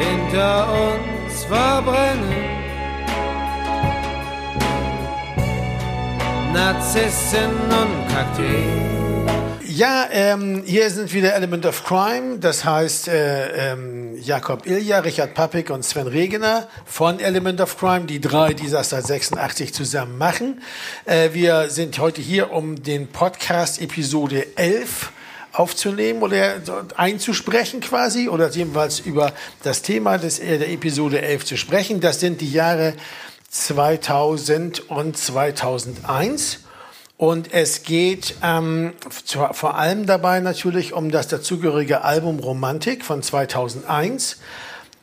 hinter uns verbrennen. Narzissen und Kakteen. Ja, ähm, hier sind wieder Element of Crime. Das heißt, äh, ähm, Jakob Ilja, Richard Pappig und Sven Regener von Element of Crime, die drei, die das seit 86 zusammen machen. Äh, wir sind heute hier, um den Podcast Episode 11 aufzunehmen oder einzusprechen quasi oder jedenfalls über das Thema des, äh, der Episode 11 zu sprechen. Das sind die Jahre 2000 und 2001. Und es geht ähm, vor allem dabei natürlich um das dazugehörige Album Romantik von 2001.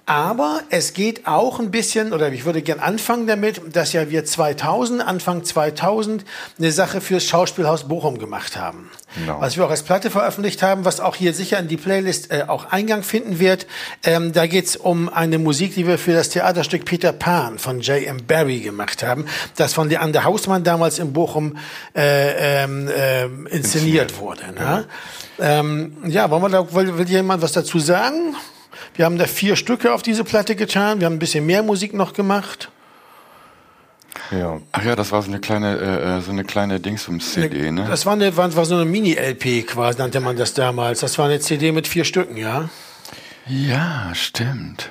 Aber es geht auch ein bisschen, oder ich würde gern anfangen damit, dass ja wir 2000, Anfang 2000, eine Sache fürs Schauspielhaus Bochum gemacht haben. Genau. Was wir auch als Platte veröffentlicht haben, was auch hier sicher in die Playlist äh, auch Eingang finden wird. Ähm, da geht's um eine Musik, die wir für das Theaterstück Peter Pan von J.M. Barry gemacht haben, das von Leander Hausmann damals in Bochum äh, ähm, äh, inszeniert, inszeniert wurde. Ne? Genau. Ähm, ja, wollen wir da, will, will jemand was dazu sagen? Wir haben da vier Stücke auf diese Platte getan. Wir haben ein bisschen mehr Musik noch gemacht. Ja. Ach ja, das war so eine kleine, äh, äh so eine kleine Dingsums-CD, ne? Das war, eine, war, war so eine Mini-LP quasi, nannte man das damals. Das war eine CD mit vier Stücken, ja? Ja, stimmt.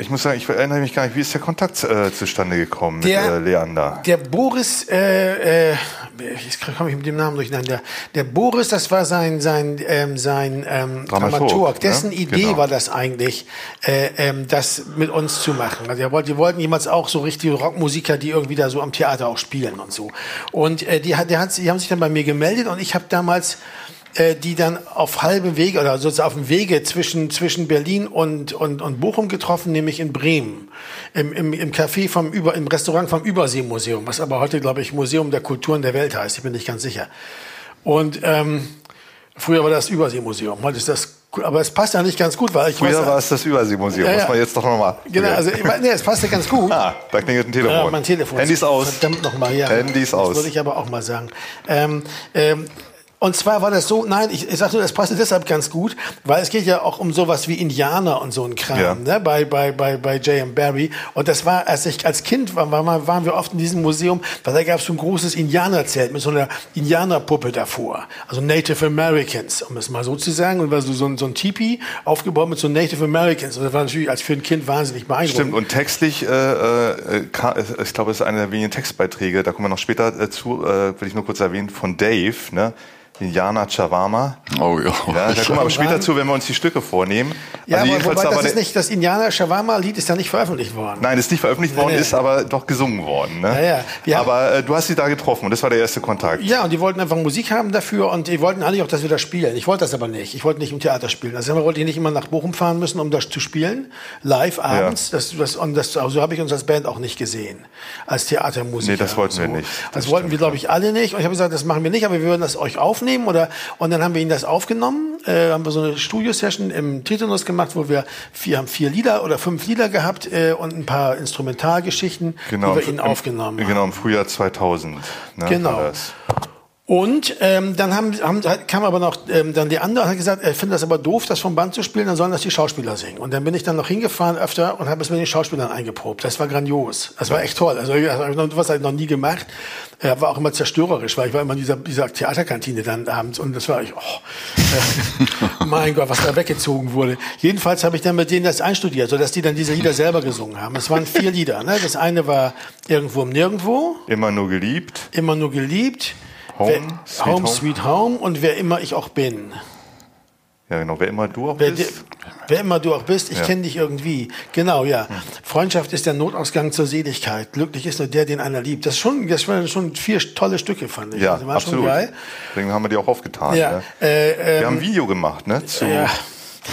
Ich muss sagen, ich erinnere mich gar nicht, wie ist der Kontakt äh, zustande gekommen der, mit äh, Leander? Der Boris, äh, äh, ich komme ich mit dem Namen durcheinander. Der Boris, das war sein sein ähm, sein ähm, Dramaturg. Dramaturg. Ne? Dessen ne? Idee genau. war das eigentlich, äh, ähm, das mit uns zu machen. Also, die wollten jemals auch so richtige Rockmusiker, die irgendwie da so am Theater auch spielen und so. Und äh, die, der hat, die haben sich dann bei mir gemeldet und ich habe damals die dann auf halbem Wege oder sozusagen auf dem Wege zwischen, zwischen Berlin und, und, und Bochum getroffen, nämlich in Bremen. Im, im, im Café vom Über, im Restaurant vom Überseemuseum, was aber heute, glaube ich, Museum der Kulturen der Welt heißt, ich bin nicht ganz sicher. Und ähm, früher war das Überseemuseum, heute ist das aber es passt ja nicht ganz gut, weil ich Früher weiß, war es das Überseemuseum, ja, ja. muss man jetzt doch nochmal. Genau, also nee, es passt ja ganz gut. Ah, da klingelt ein Telefon. Ja, mein Telefon. Handys aus. Verdammt nochmal, ja. Handys aus. Das würde ich aber auch mal sagen. Ähm, ähm, und zwar war das so, nein, ich, ich sagte, das passte deshalb ganz gut, weil es geht ja auch um sowas wie Indianer und so ein Kram, ja. ne, bei, bei, bei, bei J.M. Barry. Und das war, als ich als Kind war, war, waren wir oft in diesem Museum, weil da gab es so ein großes Indianerzelt mit so einer Indianerpuppe davor. Also Native Americans, um es mal so zu sagen. Und war so, so, ein, so ein Tipi aufgebaut mit so Native Americans. Und das war natürlich als für ein Kind wahnsinnig beeindruckend. Stimmt, und textlich, äh, äh, ich glaube, es ist einer der wenigen Textbeiträge, da kommen wir noch später äh, zu, äh, will ich nur kurz erwähnen, von Dave, ne? Indiana Chavama. Oh ja. ja da kommen wir aber später zu, wenn wir uns die Stücke vornehmen. Ja, also aber wobei, das ist nicht, das Indiana Chavama Lied ist ja nicht veröffentlicht worden. Nein, ist nicht veröffentlicht worden, nee. ist aber doch gesungen worden. Ne? Ja, ja. aber äh, du hast sie da getroffen und das war der erste Kontakt. Ja, und die wollten einfach Musik haben dafür und die wollten eigentlich auch, dass wir das spielen. Ich wollte das aber nicht. Ich wollte nicht im Theater spielen. Also wollte ich nicht immer nach Bochum fahren müssen, um das zu spielen, live abends. Ja. Das, das, und das, also so habe ich uns als Band auch nicht gesehen, als Theatermusiker. Nee, das wollten so. wir nicht. Das, das wollten wir, glaube ich, alle nicht. Und ich habe gesagt, das machen wir nicht, aber wir würden das euch aufnehmen oder und dann haben wir ihn das aufgenommen, äh, haben wir so eine Studio-Session im Titanus gemacht, wo wir vier, haben vier Lieder oder fünf Lieder gehabt äh, und ein paar Instrumentalgeschichten, genau, die wir ihn aufgenommen haben. Genau, im Frühjahr 2000. Ne, genau. Und ähm, dann haben, haben, kam aber noch ähm, dann die andere und hat gesagt, er findet das aber doof, das vom Band zu spielen, dann sollen das die Schauspieler singen. Und dann bin ich dann noch hingefahren öfter und habe es mit den Schauspielern eingeprobt. Das war grandios. Das war echt toll. Also was habe ich noch nie gemacht. Er war auch immer zerstörerisch, weil ich war immer in dieser, dieser Theaterkantine dann abends und das war ich, oh, mein Gott, was da weggezogen wurde. Jedenfalls habe ich dann mit denen das einstudiert, sodass die dann diese Lieder selber gesungen haben. Es waren vier Lieder. Ne? Das eine war Irgendwo um Nirgendwo. Immer nur geliebt. Immer nur geliebt. Home, wer, Sweet Home, Home, Sweet Home und wer immer ich auch bin. Ja, genau. Wer immer du auch wer, bist. Wer immer du auch bist, ich ja. kenne dich irgendwie. Genau, ja. Hm. Freundschaft ist der Notausgang zur Seligkeit. Glücklich ist nur der, den einer liebt. Das, schon, das waren schon vier tolle Stücke, fand ich. Ja, also, absolut. Deswegen haben wir die auch aufgetan. Ja. Ne? Äh, ähm, wir haben ein Video gemacht, ne? Zu ja.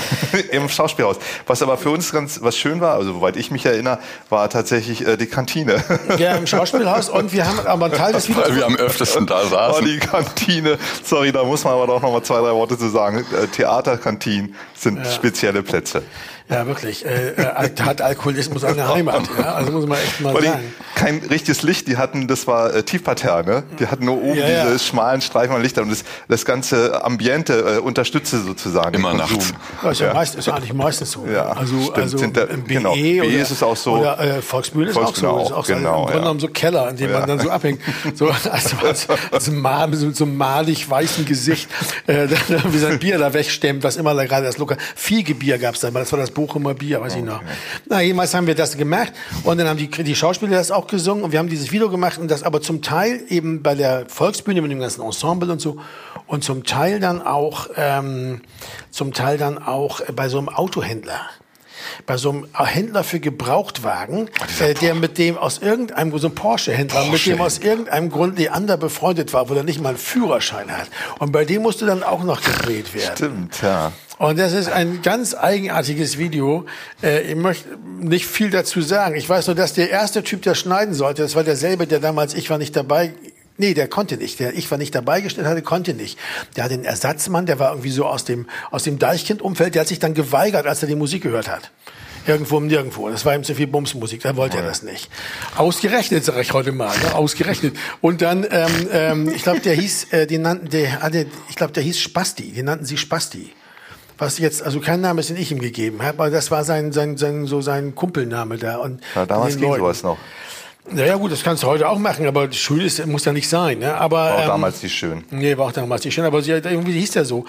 Im Schauspielhaus. Was aber für uns ganz was schön war, also soweit ich mich erinnere, war tatsächlich äh, die Kantine. Ja, im Schauspielhaus und wir haben aber einen Teil des Videos. Weil wir am öftesten da saßen. Oh, die Kantine. Sorry, da muss man aber doch noch mal zwei, drei Worte zu sagen. Äh, Theaterkantinen sind ja. spezielle Plätze. Ja, wirklich. Äh, äh hat Alkoholismus eine Heimat. Ja? Also muss man echt mal Weil sagen. kein richtiges Licht. Die hatten, das war äh, Tiefparterre. Ne? Die hatten nur oben ja, diese ja. schmalen Streifen an Lichter und das, das ganze Ambiente äh, unterstützte sozusagen. Immer nachts. Ja, ist ja, meist, ist eigentlich meistens so. Ja, also, stimmt. also Sind da, im BE, genau. BE oder, ist es auch so. Oder äh, Volksbühne ist Volksbühne auch so. auch, ist auch genau, so, Im Grunde ja. genommen so Keller, in dem Ja. man dann so abhängt. So, also, als, als mal, mit so, so einem malig weißen Gesicht, äh, wie sein Bier da wegstemmt, was immer da gerade das Lokal. Fiegebier gab's da, weil das war das Bochumer Bier, weiß ich noch. Na, jedenfalls haben wir das gemacht und dann haben die, die Schauspieler das auch gesungen und wir haben dieses Video gemacht und das aber zum Teil eben bei der Volksbühne mit dem ganzen Ensemble und so und zum Teil dann auch, ähm, zum Teil dann auch bei so einem Autohändler bei so einem Händler für Gebrauchtwagen, äh, der mit dem aus irgendeinem, so ein Porsche-Händler, mit dem aus irgendeinem Grund Leander befreundet war, wo er nicht mal einen Führerschein hat. Und bei dem musste dann auch noch gedreht werden. Stimmt, ja. Und das ist ein ganz eigenartiges Video. Äh, ich möchte nicht viel dazu sagen. Ich weiß nur, dass der erste Typ, der schneiden sollte, das war derselbe, der damals, ich war nicht dabei, Nee, der konnte nicht. Der ich war nicht dabei gestellt hatte, konnte nicht. Der hat den Ersatzmann, der war irgendwie so aus dem aus dem Deichkind-Umfeld. Der hat sich dann geweigert, als er die Musik gehört hat. Irgendwo um nirgendwo. Das war ihm zu viel Bumsmusik. Da wollte er das nicht. Ausgerechnet, sage ich heute mal. Ne? Ausgerechnet. Und dann, ähm, ähm, ich glaube, der hieß, äh, den nannten, der hatte, ich glaube, der hieß Spasti. Den nannten sie Spasti. Was jetzt, also kein Name ist, den ich ihm gegeben habe, aber das war sein, sein, sein, so sein Kumpelname da. Und ja damals ging sowas noch. Naja gut, das kannst du heute auch machen, aber schön ist, muss ja nicht sein. Ne? Aber, War auch ähm, damals nicht schön. Nee, war auch damals nicht schön, aber sie, irgendwie hieß der so.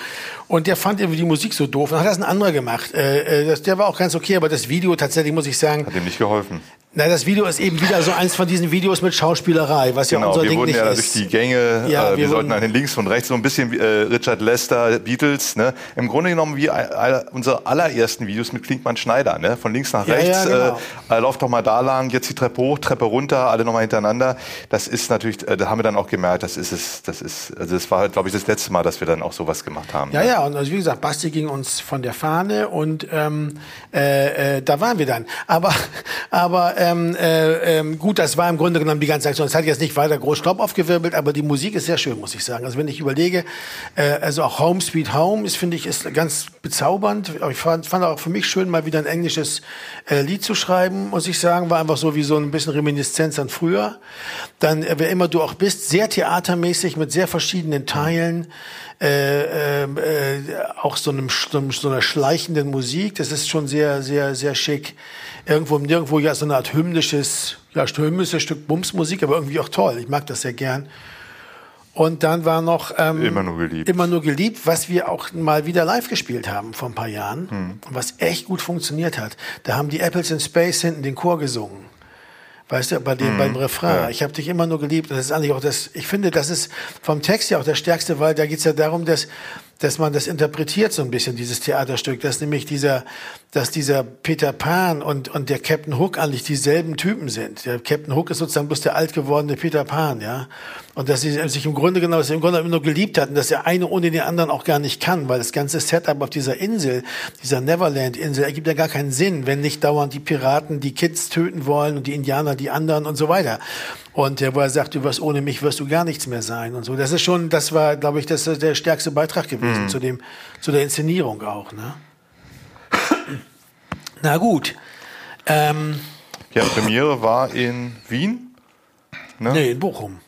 Und der fand irgendwie die Musik so doof. Dann hat das ein anderer gemacht. Äh, äh, das, der war auch ganz okay, aber das Video tatsächlich, muss ich sagen, Hat ihm nicht geholfen. Na, das Video ist eben wieder so eins von diesen Videos mit Schauspielerei, was ja Genau, unser wir Ding wurden nicht ja ist. durch die Gänge, Ja, äh, wir, wir sollten an den links und rechts so ein bisschen wie, äh, Richard Lester, Beatles, ne? Im Grunde genommen wie all- unsere allerersten Videos mit Klinkmann Schneider, ne? Von links nach Ja, rechts, ja, genau. äh, äh, lauf doch mal da lang, jetzt die Treppe hoch, Treppe runter, alle nochmal hintereinander. Das ist natürlich, äh, da haben wir dann auch gemerkt, das ist es, das ist, also das war, glaube ich, das letzte Mal, dass wir dann auch sowas gemacht haben. Ja, ne? ja, und also wie gesagt, Basti ging uns von der Fahne und ähm, äh, äh, da waren wir dann. Aber, aber ähm, äh, ähm, gut, das war im Grunde genommen die ganze Aktion. Es hat jetzt nicht weiter groß Staub aufgewirbelt, aber die Musik ist sehr schön, muss ich sagen. Also wenn ich überlege, äh, also auch Home Sweet Home ist, finde ich, ist ganz bezaubernd. Ich fand, fand auch für mich schön, mal wieder ein englisches äh, Lied zu schreiben, muss ich sagen. War einfach so wie so ein bisschen Reminiszenz an früher. Dann, äh, wer immer du auch bist, sehr theatermäßig mit sehr verschiedenen Teilen äh, äh, auch so einem- so einer schleichenden Musik. Das ist schon sehr, sehr, sehr schick. Irgendwo, nirgendwo ja so eine Art hymnisches, ja, hymnisches Stück Bumsmusik, aber irgendwie auch toll. Ich mag das sehr gern. Und dann war noch ähm, Immer nur geliebt. Immer nur geliebt, was wir auch mal wieder live gespielt haben vor ein paar Jahren, Hm. und was echt gut funktioniert hat. Da haben die Apples in Space hinten den Chor gesungen. Weißt du, bei dem, beim Refrain. Ja. Ich habe dich immer nur geliebt. Und das ist eigentlich auch das, ich finde, das ist vom Text ja auch der stärkste, weil da geht's ja darum, dass, dass man das interpretiert so ein bisschen, dieses Theaterstück, dass nämlich dieser, dass dieser Peter Pan und, und der Captain Hook eigentlich dieselben Typen sind. Der Captain Hook ist sozusagen bloß der alt gewordene Peter Pan, ja. Und dass sie sich im Grunde genommen, dass sie im Grunde immer nur geliebt hatten, dass der eine ohne den anderen auch gar nicht kann, weil das ganze Setup auf dieser Insel, dieser Neverland-Insel, ergibt ja gar keinen Sinn, wenn nicht dauernd die Piraten die Kids töten wollen und die Indianer die anderen und so weiter. Und wo er sagt, du wirst ohne mich wirst du gar nichts mehr sein und so. Das ist schon, das war, glaube ich, das der stärkste Beitrag gewesen zu dem, zu der Inszenierung auch, ne? Na gut. Ähm, Ja, Premiere war in Wien. Ne? nee, in Bochum.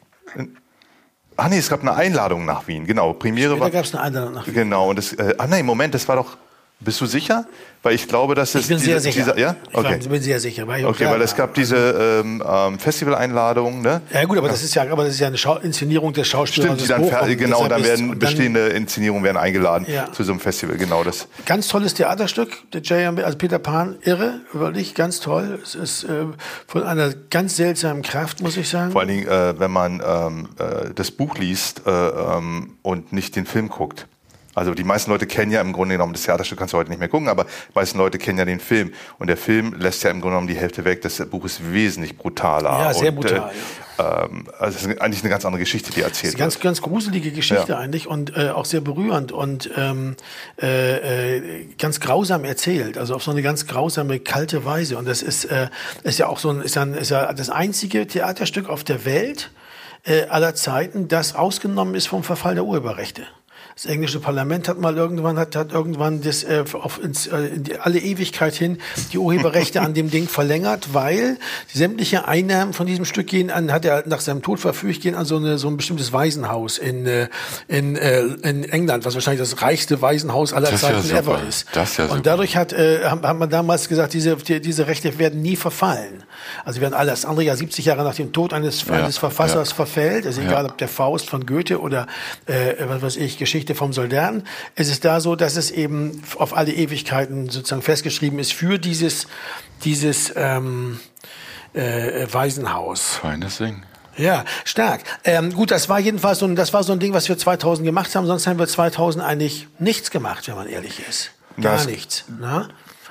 Ah nee, es gab eine Einladung nach Wien, genau. Premiere Da war. gab es eine Einladung nach Genau, und das, äh, ah nee, Moment, das war doch, bist du sicher? Weil ich glaube, dass es Ich bin diese, sehr sicher. Ja? Ich Okay. bin sehr sicher. Weil ich Okay, weil es gab diese ähm, ähm, Festivaleinladung, ne? Ja gut, aber das ist ja, aber das ist ja eine Schau Inszenierung des Schauspielers. Stimmt, die dann fer- genau, dann werden dann- bestehende Inszenierungen werden eingeladen Ja. zu so einem Festival, genau das. Ganz tolles Theaterstück, der J.M. also Peter Pan, irre, wirklich ganz toll. Es ist äh, von einer ganz seltsamen Kraft, muss ich sagen. Vor allen Dingen, äh, wenn man ähm, äh, das Buch liest äh, ähm, und nicht den Film guckt. Also die meisten Leute kennen ja im Grunde genommen, das Theaterstück kannst du heute nicht mehr gucken, aber die meisten Leute kennen ja den Film. Und der Film lässt ja im Grunde genommen die Hälfte weg. Das Buch ist wesentlich brutaler. Ja, sehr und, brutal, Äh, ähm, also es ist eigentlich eine ganz andere Geschichte, die erzählt ist eine ganz, wird. ganz gruselige Geschichte Ja. eigentlich und äh, auch sehr berührend und ähm, äh, äh, ganz grausam erzählt, also auf so eine ganz grausame, kalte Weise. Und das ist, äh, ist ja auch so ein, ist, ein, ist ja das einzige Theaterstück auf der Welt äh, aller Zeiten, das ausgenommen ist vom Verfall der Urheberrechte. Das englische Parlament hat mal irgendwann hat, hat irgendwann das äh, auf ins, äh, in die, alle Ewigkeit hin die Urheberrechte an dem Ding verlängert, weil sämtliche Einnahmen von diesem Stück gehen an, hat er nach seinem Tod verfügt, gehen an so, eine, so ein bestimmtes Waisenhaus in, äh, in, äh, in England, was wahrscheinlich das reichste Waisenhaus aller das Zeiten ja ever ist. Das ja Und dadurch hat, äh, hat, hat man damals gesagt, diese, die, diese Rechte werden nie verfallen. Also werden alles andere ja 70 Jahre nach dem Tod eines, ja, eines Verfassers ja. verfällt, also egal ob der Faust von Goethe oder äh, was weiß ich, Geschichte vom Soldaten. Es ist da so, dass es eben auf alle Ewigkeiten sozusagen festgeschrieben ist für dieses, dieses ähm, äh, Waisenhaus. Feines Ding. Ja, stark. Ähm, gut, das war jedenfalls so ein, das war so ein Ding, was wir 2000 gemacht haben. Sonst haben wir 2000 eigentlich nichts gemacht, wenn man ehrlich ist. Gar das, nichts. Ne?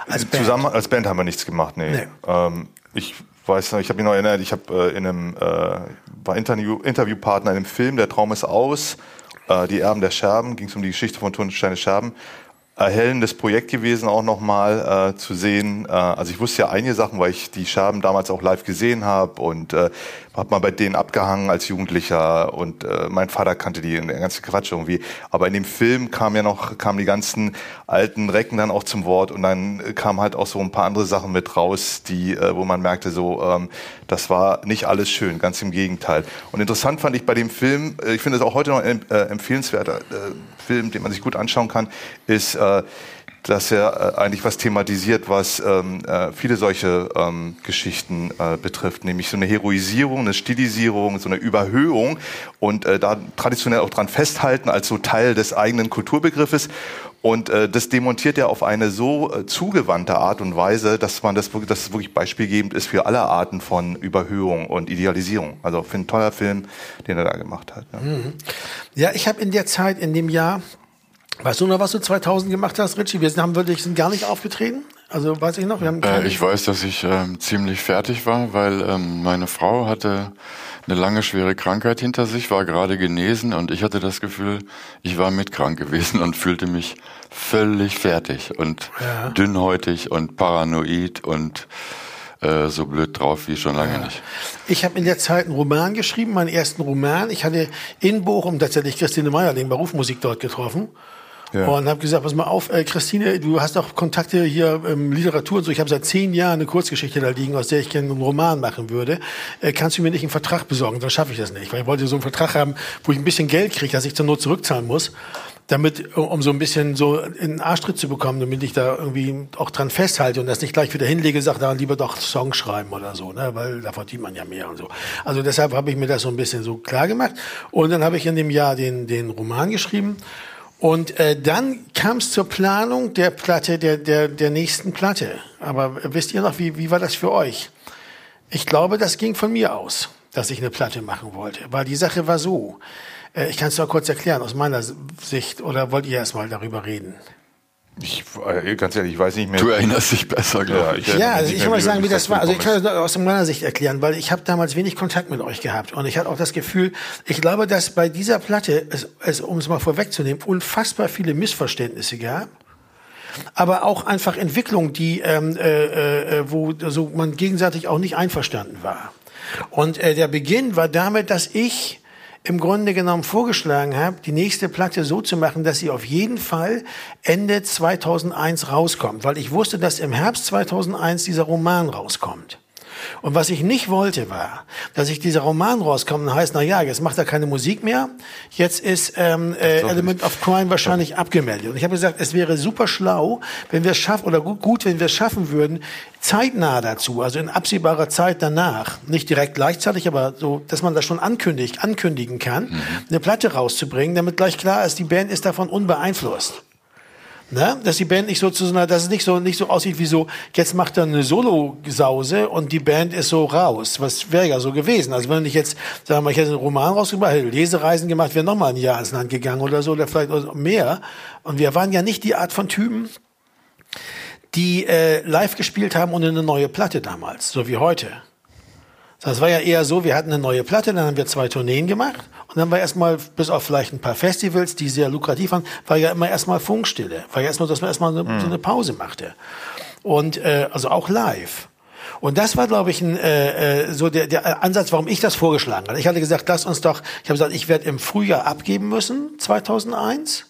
Als Band. Zusammen als Band haben wir nichts gemacht, nee. nee. Ähm, ich weiß noch, ich habe mich noch erinnert, ich habe äh, in einem äh, war Interview, Interviewpartner in einem Film, Der Traum ist aus, äh, Die Erben der Scherben, ging es um die Geschichte von Tonsteine Scherben erhellendes Projekt gewesen, auch nochmal äh, zu sehen. Äh, also ich wusste ja einige Sachen, weil ich die Scherben damals auch live gesehen habe und äh, habe mal bei denen abgehangen als Jugendlicher und äh, mein Vater kannte die in der ganzen Quatsch irgendwie. Aber in dem Film kam ja noch, kamen die ganzen alten Recken dann auch zum Wort und dann kam halt auch so ein paar andere Sachen mit raus, die, äh, wo man merkte, so, ähm, das war nicht alles schön, ganz im Gegenteil. Und interessant fand ich bei dem Film, äh, ich finde es auch heute noch ein äh, empfehlenswerter äh, Film, den man sich gut anschauen kann, ist äh, dass er äh, eigentlich was thematisiert, was ähm, äh, viele solche ähm, Geschichten äh, betrifft, nämlich so eine Heroisierung, eine Stilisierung, so eine Überhöhung und äh, da traditionell auch dran festhalten als so Teil des eigenen Kulturbegriffes. Und äh, das demontiert er auf eine so äh, zugewandte Art und Weise, dass man das, dass es wirklich beispielgebend ist für alle Arten von Überhöhung und Idealisierung. Also für einen toller Film, den er da gemacht hat. Ne? Mhm. Ja, ich habe in der Zeit, in dem Jahr, Weißt du noch, was du 2000 gemacht hast, Richie? Wir sind, haben wirklich, sind gar nicht aufgetreten. Also weiß ich noch. Wir haben äh, ich weiß, dass ich ähm, ziemlich fertig war, weil ähm, meine Frau hatte eine lange schwere Krankheit hinter sich, war gerade genesen und ich hatte das Gefühl, ich war mitkrank gewesen und fühlte mich völlig fertig und ja. dünnhäutig und paranoid und äh, so blöd drauf wie schon lange ja. nicht. Ich habe in der Zeit einen Roman geschrieben, meinen ersten Roman. Ich hatte in Bochum tatsächlich Christine Meierling bei Rufmusik dort getroffen. Ja. Und habe gesagt, pass mal auf, äh, Christine, du hast auch Kontakte hier ähm, Literatur und so. Ich habe seit zehn Jahren eine Kurzgeschichte da liegen, aus der ich gerne einen Roman machen würde. Äh, kannst du mir nicht einen Vertrag besorgen? Dann schaffe ich das nicht. Weil ich wollte so einen Vertrag haben, wo ich ein bisschen Geld kriege, dass ich zur Not zurückzahlen muss. Damit, um so ein bisschen so in den Arschtritt zu bekommen, damit ich da irgendwie auch dran festhalte und das nicht gleich wieder hinlege, sage, da lieber doch Songs schreiben oder so, ne? weil da verdient man ja mehr und so. Also deshalb habe ich mir das so ein bisschen so klar gemacht. Und dann habe ich in dem Jahr den, den Roman geschrieben. Und äh, dann kam es zur Planung der Platte, der, der, der nächsten Platte. Aber wisst ihr noch, wie, wie war das für euch? Ich glaube, das ging von mir aus, dass ich eine Platte machen wollte. Weil die Sache war so. Äh, ich kann es noch kurz erklären aus meiner Sicht. Oder wollt ihr erst mal darüber reden? Ich, äh, ganz ehrlich, ich weiß nicht mehr. Du erinnerst dich besser, glaube ich. Ja, also ich kann mal sagen, wie das war. Also ich kann das aus meiner Sicht erklären, weil ich habe damals wenig Kontakt mit euch gehabt und ich hatte auch das Gefühl, ich glaube, dass bei dieser Platte, es, es, um es mal vorwegzunehmen, unfassbar viele Missverständnisse gab aber auch einfach Entwicklungen, die ähm, äh, äh, wo also man gegenseitig auch nicht einverstanden war. Und äh, der Beginn war damit, dass ich im Grunde genommen vorgeschlagen habe, die nächste Platte so zu machen, dass sie auf jeden Fall Ende 2001 rauskommt, weil ich wusste, dass im Herbst 2001 dieser Roman rauskommt. Und was ich nicht wollte, war, dass ich dieser Roman rauskomme und heißt, na ja, jetzt macht er keine Musik mehr, jetzt ist ähm, äh, Element of Crime wahrscheinlich abgemeldet. Und ich habe gesagt, es wäre super schlau, wenn wir es schaffen, oder gut, gut wenn wir es schaffen würden, zeitnah dazu, also in absehbarer Zeit danach, nicht direkt gleichzeitig, aber so, dass man das schon ankündigt, ankündigen kann, mhm. eine Platte rauszubringen, damit gleich klar ist, die Band ist davon unbeeinflusst. Ne? Dass die Band nicht so zu so einer, dass es nicht so, nicht so aussieht wie so, jetzt macht er eine Solo-Sause und die Band ist so raus. Was wäre ja so gewesen. Also wenn ich jetzt, sagen wir mal, ich hätte einen Roman rausgebracht, hätte Lesereisen gemacht, wäre nochmal ein Jahr ins Land gegangen oder so, oder vielleicht mehr. Und wir waren ja nicht die Art von Typen, die äh, live gespielt haben und eine neue Platte damals, so wie heute. Das war ja eher so, wir hatten eine neue Platte, dann haben wir zwei Tourneen gemacht und dann war erstmal, bis auf vielleicht ein paar Festivals, die sehr lukrativ waren, war ja immer erstmal Funkstille. War ja erstmal, dass man erstmal eine, mhm. so eine Pause machte. Und äh, also auch live. Und das war, glaube ich, ein, äh, äh, so der, der Ansatz, warum ich das vorgeschlagen hatte. Ich hatte gesagt, lass uns doch, ich habe gesagt, ich werde im Frühjahr abgeben müssen, 2001.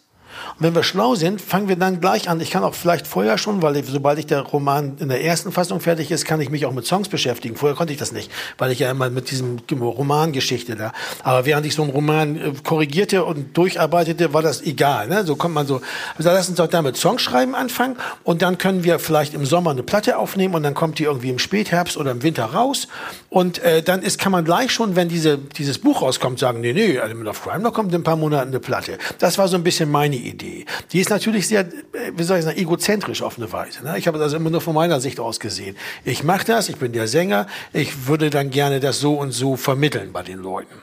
Und wenn wir schlau sind, fangen wir dann gleich an. Ich kann auch vielleicht vorher schon, weil ich, sobald ich der Roman in der ersten Fassung fertig ist, kann ich mich auch mit Songs beschäftigen. Vorher konnte ich das nicht, weil ich ja immer mit diesem Romangeschichte da. Aber während ich so einen Roman äh, korrigierte und durcharbeitete, war das egal. Ne? So kommt man so. Also lass uns doch damit Songschreiben anfangen und dann können wir vielleicht im Sommer eine Platte aufnehmen und dann kommt die irgendwie im Spätherbst oder im Winter raus und äh, dann ist kann man gleich schon, wenn diese dieses Buch rauskommt, sagen, nee, nee, Element of Crime, da kommt in ein paar Monaten eine Platte. Das war so ein bisschen meine Idee. Die ist natürlich sehr, wie soll ich sagen, egozentrisch auf eine Weise. Ne? Ich habe das immer nur von meiner Sicht aus gesehen. Ich mache das, ich bin der Sänger, ich würde dann gerne das so und so vermitteln bei den Leuten.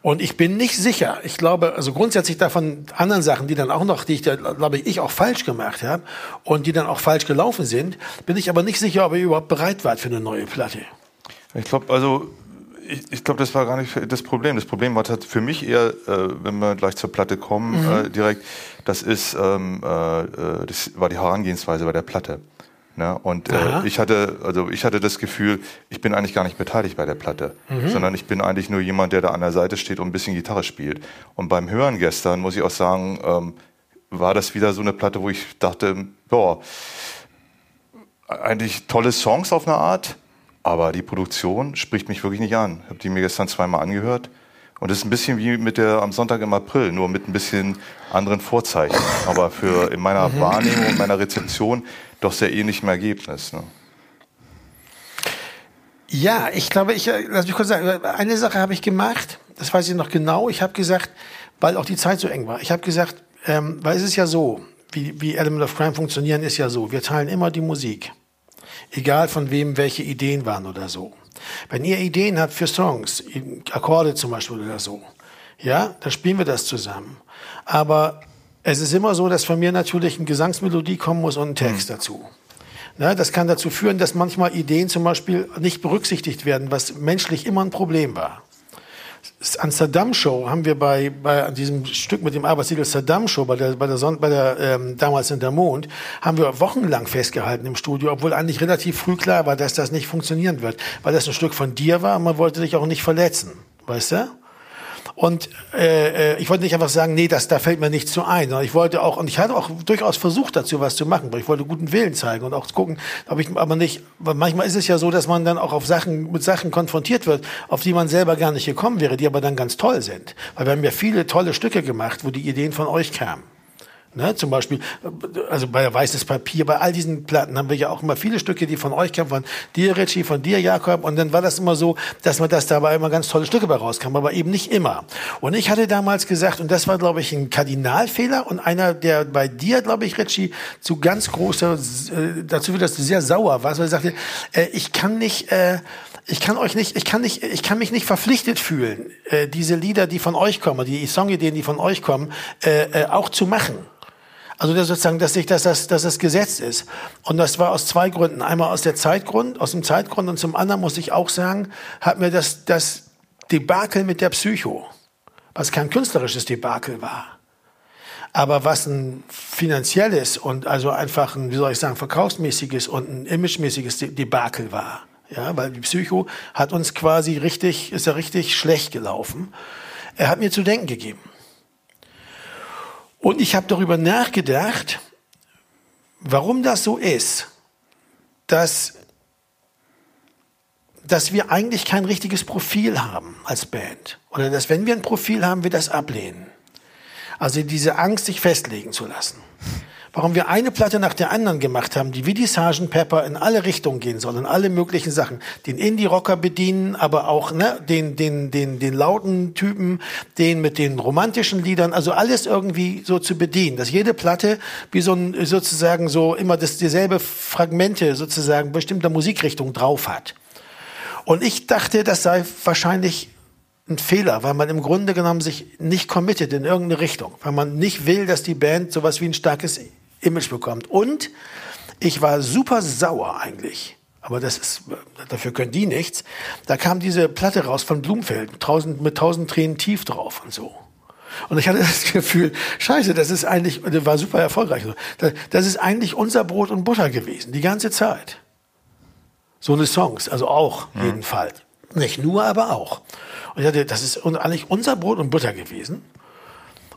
Und ich bin nicht sicher. Ich glaube, also grundsätzlich davon anderen Sachen, die dann auch noch, die ich, glaube ich, auch falsch gemacht habe und die dann auch falsch gelaufen sind, bin ich aber nicht sicher, ob ihr überhaupt bereit wart für eine neue Platte. Ich glaube, also ich, ich glaube, das war gar nicht das Problem. Das Problem war für mich eher, äh, wenn wir gleich zur Platte kommen, mhm. äh, direkt, das ist, ähm, äh, äh, das war die Herangehensweise bei der Platte. Ne? Und äh, ich hatte, also ich hatte das Gefühl, ich bin eigentlich gar nicht beteiligt bei der Platte, mhm. sondern ich bin eigentlich nur jemand, der da an der Seite steht und ein bisschen Gitarre spielt. Und beim Hören gestern muss ich auch sagen, ähm, war das wieder so eine Platte, wo ich dachte, boah, eigentlich tolle Songs auf eine Art, aber die Produktion spricht mich wirklich nicht an. Ich habe die mir gestern zweimal angehört. Und es ist ein bisschen wie mit der am Sonntag im April, nur mit ein bisschen anderen Vorzeichen. Aber für in meiner mhm. Wahrnehmung, meiner Rezeption doch sehr ähnlichem Ergebnis. Ne? Ja, ich glaube, ich äh, lass mich kurz sagen, eine Sache habe ich gemacht, das weiß ich noch genau. Ich habe gesagt, weil auch die Zeit so eng war. Ich habe gesagt, ähm, weil es ist ja so, wie, wie Element of Crime funktionieren, ist ja so, wir teilen immer die Musik. Egal von wem welche Ideen waren oder so. Wenn ihr Ideen habt für Songs, Akkorde zum Beispiel oder so, ja, dann spielen wir das zusammen. Aber es ist immer so, dass von mir natürlich eine Gesangsmelodie kommen muss und ein Text mhm. dazu. Na, das kann dazu führen, dass manchmal Ideen zum Beispiel nicht berücksichtigt werden, was menschlich immer ein Problem war an Saddam Show haben wir bei, bei diesem Stück mit dem Arbeitstitel Saddam Show bei der, bei der, Son bei der ähm, damals in der Mond haben wir wochenlang festgehalten im Studio, obwohl eigentlich relativ früh klar war, dass das nicht funktionieren wird, weil das ein Stück von dir war und man wollte dich auch nicht verletzen, weißt du? Und äh, äh, ich wollte nicht einfach sagen, nee, das, da fällt mir nichts zu ein. Ich wollte auch, und ich hatte auch durchaus versucht, dazu was zu machen, weil ich wollte guten Willen zeigen und auch gucken, ob ich aber nicht, weil manchmal ist es ja so, dass man dann auch auf Sachen, mit Sachen konfrontiert wird, auf die man selber gar nicht gekommen wäre, die aber dann ganz toll sind. Weil wir haben ja viele tolle Stücke gemacht, wo die Ideen von euch kamen. Ne, zum Beispiel, also bei Weißes Papier, bei all diesen Platten haben wir ja auch immer viele Stücke, die von euch kamen, von dir, Richie, von dir, Jakob. Und dann war das immer so, dass man das dabei immer ganz tolle Stücke bei rauskam, aber eben nicht immer. Und ich hatte damals gesagt, und das war, glaube ich, ein Kardinalfehler und einer, der bei dir, glaube ich, Richie, zu ganz großer, äh, dazu wird das sehr sauer war, weil er sagte, äh, ich kann nicht, äh, ich kann euch nicht, ich kann nicht, ich kann mich nicht verpflichtet fühlen, äh, diese Lieder, die von euch kommen, die Songideen, die von euch kommen, äh, äh, auch zu machen. Also das sozusagen, dass sich das, das, dass das Gesetz ist. Und das war aus zwei Gründen. Einmal aus der Zeitgrund, aus dem Zeitgrund und zum anderen muss ich auch sagen, hat mir das, das Debakel mit der Psycho, was kein künstlerisches Debakel war, aber was ein finanzielles und also einfach ein, wie soll ich sagen, verkaufsmäßiges und ein imagemäßiges Debakel war. Ja, weil die Psycho hat uns quasi richtig, ist ja richtig schlecht gelaufen. Er hat mir zu denken gegeben. Und ich habe darüber nachgedacht, warum das so ist, dass, dass wir eigentlich kein richtiges Profil haben als Band. Oder dass, wenn wir ein Profil haben, wir das ablehnen. Also diese Angst, sich festlegen zu lassen warum wir eine Platte nach der anderen gemacht haben, die wie die Sgt. Pepper in alle Richtungen gehen soll, in alle möglichen Sachen. Den Indie-Rocker bedienen, aber auch ne, den, den, den, den lauten Typen, den mit den romantischen Liedern, also alles irgendwie so zu bedienen. Dass jede Platte wie so ein, sozusagen so immer das, dieselbe Fragmente sozusagen bestimmter Musikrichtung drauf hat. Und ich dachte, das sei wahrscheinlich ein Fehler, weil man im Grunde genommen sich nicht committet in irgendeine Richtung, weil man nicht will, dass die Band sowas wie ein starkes Image bekommt. Und ich war super sauer eigentlich. Aber das ist, dafür können die nichts. Da kam diese Platte raus von Blumfeld, tausend, mit tausend Tränen tief drauf und so. Und ich hatte das Gefühl, scheiße, das ist eigentlich, das war super erfolgreich. Das ist eigentlich unser Brot und Butter gewesen, die ganze Zeit. So eine Songs, also auch mhm. jedenfalls. Nicht nur, aber auch. Und ich dachte, das ist eigentlich unser Brot und Butter gewesen.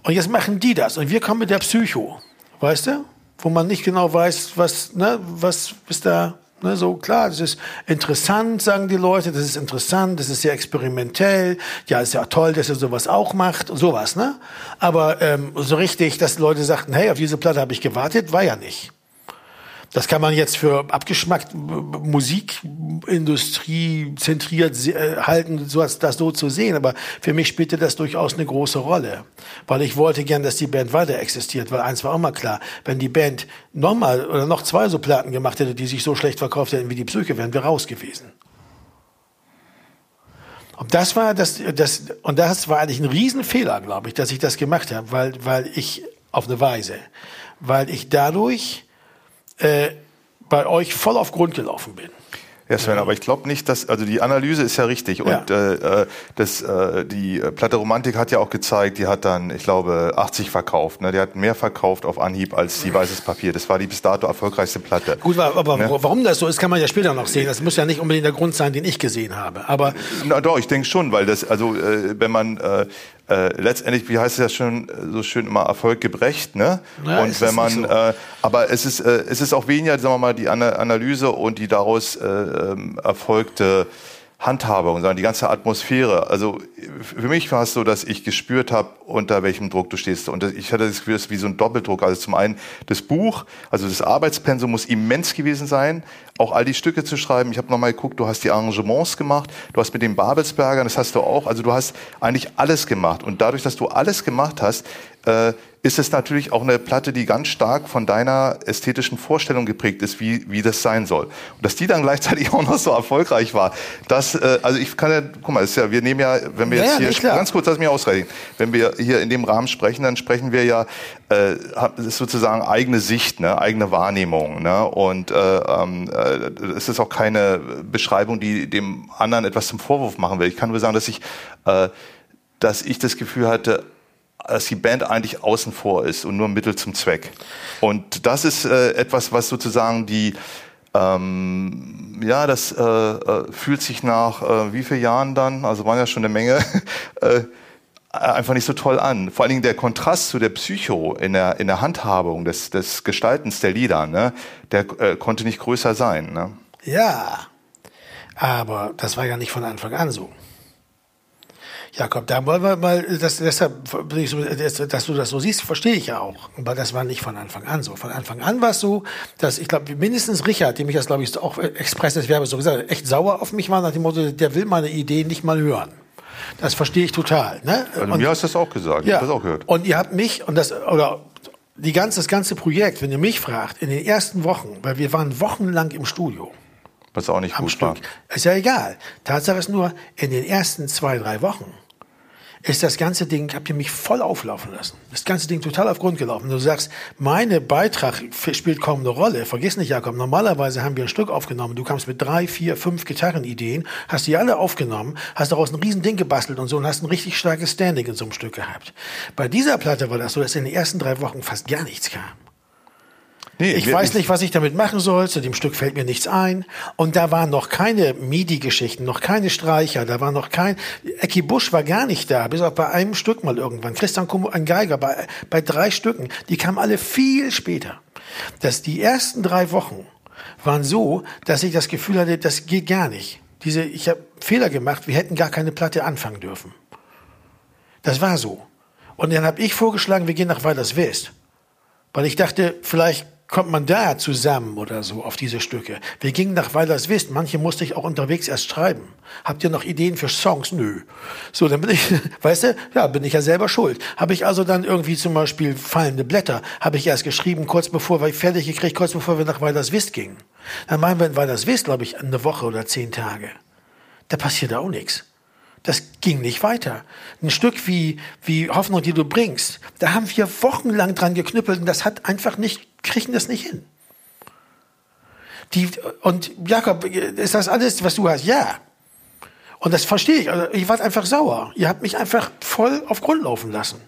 Und jetzt machen die das. Und wir kommen mit der Psycho. Weißt du? Wo man nicht genau weiß, was, ne, was ist da, ne, so klar, das ist interessant, sagen die Leute, das ist interessant, das ist sehr experimentell, ja, ist ja toll, dass er sowas auch macht und sowas, ne? Aber ähm, so richtig, dass Leute sagten, hey, auf diese Platte habe ich gewartet, war ja nicht. Das kann man jetzt für abgeschmackt Musikindustrie zentriert äh, halten, so das so zu sehen. Aber für mich spielte das durchaus eine große Rolle, weil ich wollte gern, dass die Band weiter existiert. Weil eins war auch mal klar: Wenn die Band nochmal oder noch zwei so Platten gemacht hätte, die sich so schlecht verkauft hätten wie die Psyche, wären wir raus gewesen. Und das war das, das und das war eigentlich ein Riesenfehler, glaube ich, dass ich das gemacht habe, weil weil ich auf eine Weise, weil ich dadurch äh, bei euch voll auf Grund gelaufen bin. Ja, Sven, aber ich glaube nicht, dass, also die Analyse ist ja richtig und ja. Äh, das, äh, die Platte Romantik hat ja auch gezeigt, die hat dann, ich glaube, 80 verkauft. Ne? Die hat mehr verkauft auf Anhieb als die Weißes Papier. Das war die bis dato erfolgreichste Platte. Gut, aber ne? warum das so ist, kann man ja später noch sehen. Das muss ja nicht unbedingt der Grund sein, den ich gesehen habe. Aber Na doch, ich denke schon, weil das, also äh, wenn man äh, äh, letztendlich, wie heißt es ja schon so schön immer, Erfolg gebrecht, ne? Ja, und wenn man, so. äh, aber es ist, äh, es ist auch weniger, sagen wir mal, die Analyse und die daraus äh, ähm, erfolgte Handhabung, sondern die ganze Atmosphäre. Also für mich war es so, dass ich gespürt habe, unter welchem Druck du stehst. Und ich hatte das Gefühl, es ist wie so ein Doppeldruck. Also zum einen das Buch, also das Arbeitspensum muss immens gewesen sein, auch all die Stücke zu schreiben. Ich habe nochmal geguckt, du hast die Arrangements gemacht, du hast mit den Babelsbergern, das hast du auch. Also du hast eigentlich alles gemacht. Und dadurch, dass du alles gemacht hast, äh, ist es natürlich auch eine Platte, die ganz stark von deiner ästhetischen Vorstellung geprägt ist, wie, wie das sein soll. Und dass die dann gleichzeitig auch noch so erfolgreich war, das, äh, also ich kann ja, guck mal, ist ja, wir nehmen ja, wenn wir ja, jetzt hier, ganz kurz, lass mich ausreden, wenn wir hier in dem Rahmen sprechen, dann sprechen wir ja, äh, ist sozusagen eigene Sicht, ne, eigene Wahrnehmung, ne, und äh, ähm, äh, es ist auch keine Beschreibung, die dem anderen etwas zum Vorwurf machen will. Ich kann nur sagen, dass ich, äh, dass ich das Gefühl hatte, dass die Band eigentlich außen vor ist und nur Mittel zum Zweck. Und das ist äh, etwas, was sozusagen die ähm, ja, das äh, äh, fühlt sich nach äh, wie vielen Jahren dann, also waren ja schon eine Menge, äh, einfach nicht so toll an. Vor allen Dingen der Kontrast zu der Psycho in der, in der Handhabung des, des Gestaltens der Lieder, ne, der äh, konnte nicht größer sein. Ne? Ja, aber das war ja nicht von Anfang an so. Jakob, da wollen wir mal, das, deshalb, dass du das so siehst, verstehe ich ja auch. Aber das war nicht von Anfang an so. Von Anfang an war es so, dass ich glaube, mindestens Richard, dem ich das glaube ich auch Express des Werbes so gesagt echt sauer auf mich war nach dem Motto, der will meine Idee nicht mal hören. Das verstehe ich total. Ne? Also mir hast du das auch gesagt. Ja. Ich das auch gehört. Und ihr habt mich und das oder die ganze, das ganze Projekt, wenn ihr mich fragt, in den ersten Wochen, weil wir waren wochenlang im Studio. Was auch nicht am gut Stück. war. Ist ja egal. Tatsache ist nur, in den ersten zwei, drei Wochen ist das ganze Ding, habt ihr mich voll auflaufen lassen. Das ganze Ding total auf Grund gelaufen. Du sagst, meine Beitrag spielt kaum eine Rolle. Vergiss nicht, Jakob, normalerweise haben wir ein Stück aufgenommen. Du kamst mit drei, vier, fünf Gitarrenideen, hast die alle aufgenommen, hast daraus ein riesen Ding gebastelt und so und hast ein richtig starkes Standing in so einem Stück gehabt. Bei dieser Platte war das so, dass in den ersten drei Wochen fast gar nichts kam. Nee, ich weiß nicht, was ich damit machen soll. Zu dem Stück fällt mir nichts ein. Und da waren noch keine MIDI-Geschichten, noch keine Streicher, da war noch kein. Ecki Busch war gar nicht da, bis auf bei einem Stück mal irgendwann. Christian Kummo, ein Geiger, bei, bei drei Stücken. Die kamen alle viel später. Dass die ersten drei Wochen waren so, dass ich das Gefühl hatte, das geht gar nicht. Diese, ich habe Fehler gemacht, wir hätten gar keine Platte anfangen dürfen. Das war so. Und dann habe ich vorgeschlagen, wir gehen nach Weilers West. Weil ich dachte, vielleicht kommt man da zusammen oder so auf diese Stücke. Wir gingen nach Weilers Wist. Manche musste ich auch unterwegs erst schreiben. Habt ihr noch Ideen für Songs? Nö. So, dann bin ich, weißt du, ja, bin ich ja selber schuld. Habe ich also dann irgendwie zum Beispiel fallende Blätter, habe ich erst geschrieben, kurz bevor wir fertig gekriegt, kurz bevor wir nach Weilers Wist gingen. Dann meinen wir in Weilers Wist, glaube ich, eine Woche oder zehn Tage. Da passiert auch nichts. Das ging nicht weiter. Ein Stück wie, wie Hoffnung, die du bringst, da haben wir wochenlang dran geknüppelt und das hat einfach nicht kriegen das nicht hin. Die, und Jakob, ist das alles, was du hast? Ja. Und das verstehe ich. Also ich war einfach sauer. Ihr habt mich einfach voll auf Grund laufen lassen.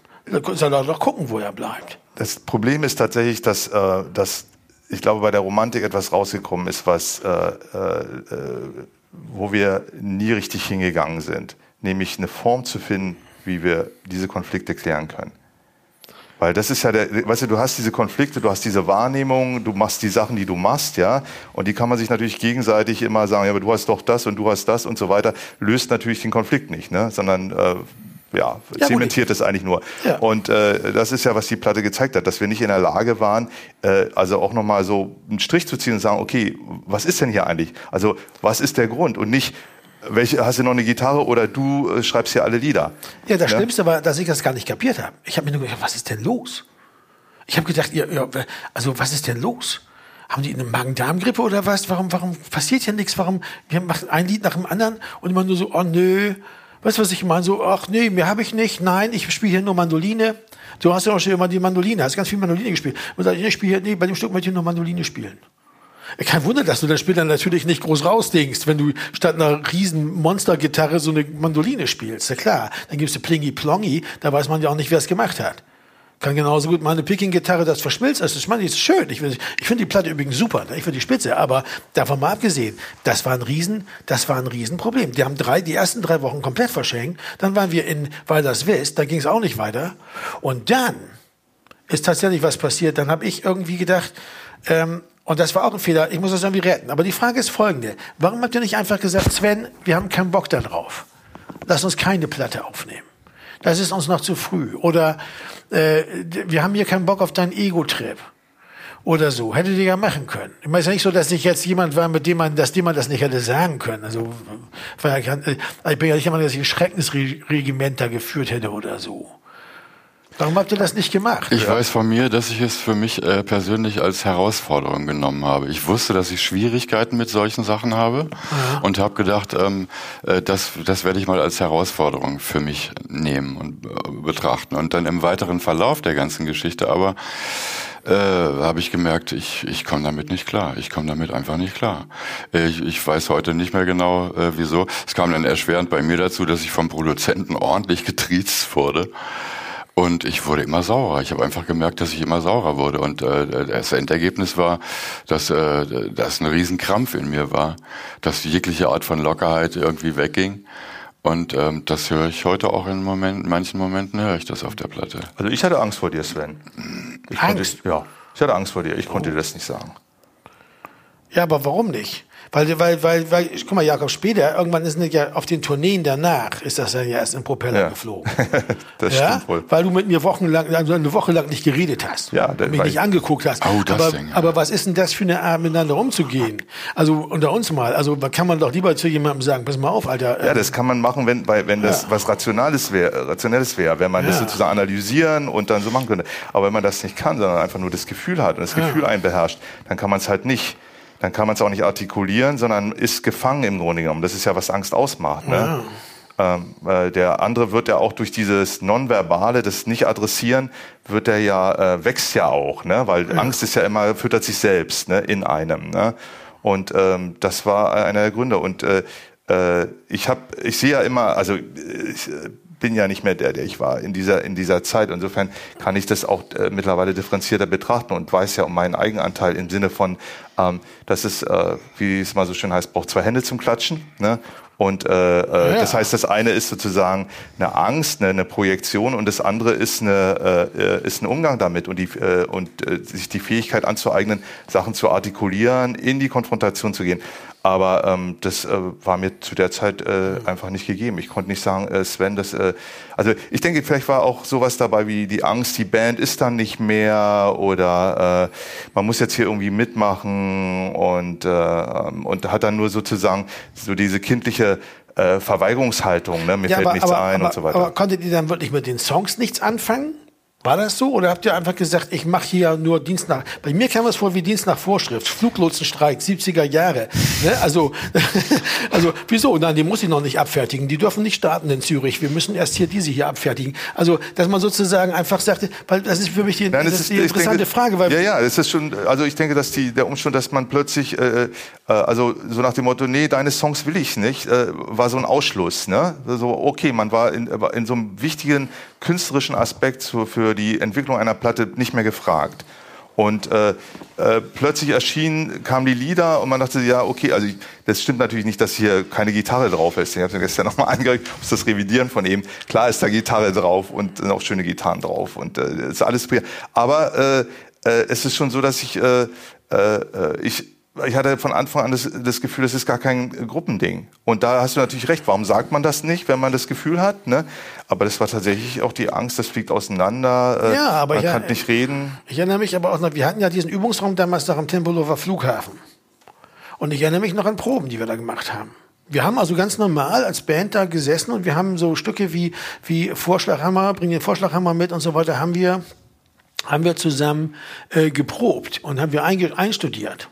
Soll er doch gucken, wo er bleibt. Das Problem ist tatsächlich, dass, äh, dass ich glaube, bei der Romantik etwas rausgekommen ist, was, äh, äh, wo wir nie richtig hingegangen sind. Nämlich eine Form zu finden, wie wir diese Konflikte klären können. Weil das ist ja der, weißt du, du hast diese Konflikte, du hast diese Wahrnehmung, du machst die Sachen, die du machst, ja. Und die kann man sich natürlich gegenseitig immer sagen, ja, aber du hast doch das und du hast das und so weiter. Löst natürlich den Konflikt nicht, ne? Sondern äh, ja, ja, zementiert es eigentlich nur. Ja. Und äh, das ist ja, was die Platte gezeigt hat, dass wir nicht in der Lage waren, äh, also auch nochmal so einen Strich zu ziehen und sagen, okay, was ist denn hier eigentlich? Also was ist der Grund? Und nicht, welche, hast du noch eine Gitarre oder du äh, schreibst hier alle Lieder? Ja, das ja? Schlimmste war, dass ich das gar nicht kapiert habe. Ich habe mir nur gedacht, was ist denn los? Ich habe gedacht, ihr, ihr, also was ist denn los? Haben die eine Magen-Darm-Grippe oder was? Warum, warum passiert hier nichts? Warum, wir machen ein Lied nach dem anderen und immer nur so, oh nö, Weißt du, was ich meine? So, ach nee, mehr habe ich nicht. Nein, ich spiele hier nur Mandoline. Du hast ja auch schon immer die Mandoline, hast ganz viel Mandoline gespielt. Und ich, ich spiele hier, nee, bei dem Stück möchte ich nur Mandoline spielen. Kein Wunder, dass du das Spiel dann natürlich nicht groß rausdenkst, wenn du statt einer riesen Monstergitarre so eine Mandoline spielst. Ja klar, dann gibst du Plingi Plongi, da weiß man ja auch nicht, wer es gemacht hat. Kann genauso gut meine Picking-Gitarre das verschmilzt. Das ist, meine, ist schön. Ich, ich finde die Platte übrigens super. Ich finde die spitze. Aber davon mal abgesehen, das war ein Riesen, das war ein Riesenproblem. Die haben drei, die ersten drei Wochen komplett verschenkt. Dann waren wir in Walders West. Da ging es auch nicht weiter. Und dann ist tatsächlich was passiert. Dann habe ich irgendwie gedacht, ähm, und das war auch ein Fehler. Ich muss das irgendwie retten. Aber die Frage ist folgende. Warum habt ihr nicht einfach gesagt, Sven, wir haben keinen Bock darauf. Lass uns keine Platte aufnehmen das ist uns noch zu früh. Oder äh, wir haben hier keinen Bock auf deinen Ego-Trip. Oder so. Hättet ihr ja machen können. Ich meine, es ist ja nicht so, dass ich jetzt jemand war, mit dem man, dass dem man das nicht hätte sagen können. Also, ich, äh, ich bin ja nicht jemand, der sich ein Schreckensregiment da geführt hätte oder so. Warum habt ihr das nicht gemacht? Ich ja. weiß von mir, dass ich es für mich äh, persönlich als Herausforderung genommen habe. Ich wusste, dass ich Schwierigkeiten mit solchen Sachen habe ja. und habe gedacht, ähm, äh, das, das werde ich mal als Herausforderung für mich nehmen und äh, betrachten. Und dann im weiteren Verlauf der ganzen Geschichte aber äh, habe ich gemerkt, ich, ich komme damit nicht klar. Ich komme damit einfach nicht klar. Ich, ich weiß heute nicht mehr genau, äh, wieso. Es kam dann erschwerend bei mir dazu, dass ich vom Produzenten ordentlich getriezt wurde. Und ich wurde immer saurer. Ich habe einfach gemerkt, dass ich immer saurer wurde. Und äh, das Endergebnis war, dass äh, das ein Riesenkrampf in mir war, dass jegliche Art von Lockerheit irgendwie wegging. Und ähm, das höre ich heute auch in, Momenten, in manchen Momenten höre ich das auf der Platte. Also ich hatte Angst vor dir, Sven. Ich Angst? Konnte, ja, ich hatte Angst vor dir. Ich oh. konnte dir das nicht sagen. Ja, aber warum nicht? Weil, weil, weil, weil, guck mal, Jakob, später, irgendwann ist ja auf den Tourneen danach, ist das dann ja erst im Propeller ja. geflogen. das ja? stimmt wohl. Weil du mit mir wochenlang, also eine Woche lang nicht geredet hast. Ja, das mich nicht angeguckt hast. Oh, das aber, Ding, ja. aber was ist denn das für eine Art, miteinander umzugehen? Also unter uns mal. Also kann man doch lieber zu jemandem sagen, pass mal auf, Alter. Ja, das kann man machen, wenn, weil, wenn das ja. was Rationales wäre, Rationelles wäre, wenn man das sozusagen analysieren und dann so machen könnte. Aber wenn man das nicht kann, sondern einfach nur das Gefühl hat und das Gefühl einen beherrscht, dann kann man es halt nicht dann kann man es auch nicht artikulieren, sondern ist gefangen im Grunde genommen. Das ist ja, was Angst ausmacht. Ne? Ja. Ähm, äh, der andere wird ja auch durch dieses Nonverbale, das Nicht-Adressieren, wird er ja, äh, wächst ja auch, ne? weil ja. Angst ist ja immer, füttert sich selbst ne? in einem. Ne? Und ähm, das war einer der Gründe. Und äh, äh ich habe, ich sehe ja immer, also ich, äh, bin ja nicht mehr der, der ich war in dieser, in dieser Zeit. Insofern kann ich das auch äh, mittlerweile differenzierter betrachten und weiß ja um meinen Eigenanteil im Sinne von, ähm, dass es, äh, wie es mal so schön heißt, braucht zwei Hände zum Klatschen. Ne? Und äh, äh, ja. das heißt, das eine ist sozusagen eine Angst, eine, eine Projektion, und das andere ist, eine, äh, ist ein Umgang damit und, die, äh, und äh, sich die Fähigkeit anzueignen, Sachen zu artikulieren, in die Konfrontation zu gehen. Aber ähm, das äh, war mir zu der Zeit äh, einfach nicht gegeben. Ich konnte nicht sagen, äh, Sven, das. Äh, also ich denke, vielleicht war auch sowas dabei wie die Angst, die Band ist dann nicht mehr oder äh, man muss jetzt hier irgendwie mitmachen und äh, und hat dann nur sozusagen so diese kindliche äh, Verweigerungshaltung, ne? mir ja, fällt aber, nichts aber, ein aber, und so weiter. Aber konntet ihr dann wirklich mit den Songs nichts anfangen? War das so? Oder habt ihr einfach gesagt, ich mache hier nur Dienst nach... Bei mir kam es vor wie Dienst nach Vorschrift. Fluglotsenstreik, 70er Jahre. Ne? Also, also wieso? Nein, die muss ich noch nicht abfertigen. Die dürfen nicht starten in Zürich. Wir müssen erst hier diese hier abfertigen. Also, dass man sozusagen einfach sagte, weil das ist für mich die, Nein, das ist die interessante denke, Frage. Weil ja, ja, es ist schon... Also ich denke, dass die, der Umstand, dass man plötzlich... Äh, äh, also so nach dem Motto, nee, deine Songs will ich nicht, äh, war so ein Ausschluss. Ne? So, okay, man war in, in so einem wichtigen künstlerischen Aspekt für die Entwicklung einer Platte nicht mehr gefragt. Und äh, äh, plötzlich erschienen, kamen die Lieder und man dachte, ja, okay, also ich, das stimmt natürlich nicht, dass hier keine Gitarre drauf ist. Ich habe gestern nochmal angeregt, muss das revidieren von ihm. Klar ist da Gitarre drauf und sind auch schöne Gitarren drauf und äh, ist alles. Aber äh, äh, es ist schon so, dass ich, äh, äh, ich ich hatte von Anfang an das, das Gefühl, das ist gar kein Gruppending. Und da hast du natürlich recht. Warum sagt man das nicht, wenn man das Gefühl hat? Ne? Aber das war tatsächlich auch die Angst, das fliegt auseinander. Äh, ja, aber man ich, kann nicht reden. Ich erinnere mich aber auch noch, wir hatten ja diesen Übungsraum damals noch am Tempelhofer Flughafen. Und ich erinnere mich noch an Proben, die wir da gemacht haben. Wir haben also ganz normal als Band da gesessen und wir haben so Stücke wie, wie Vorschlaghammer, bring den Vorschlaghammer mit und so weiter, haben wir, haben wir zusammen äh, geprobt und haben wir einstudiert.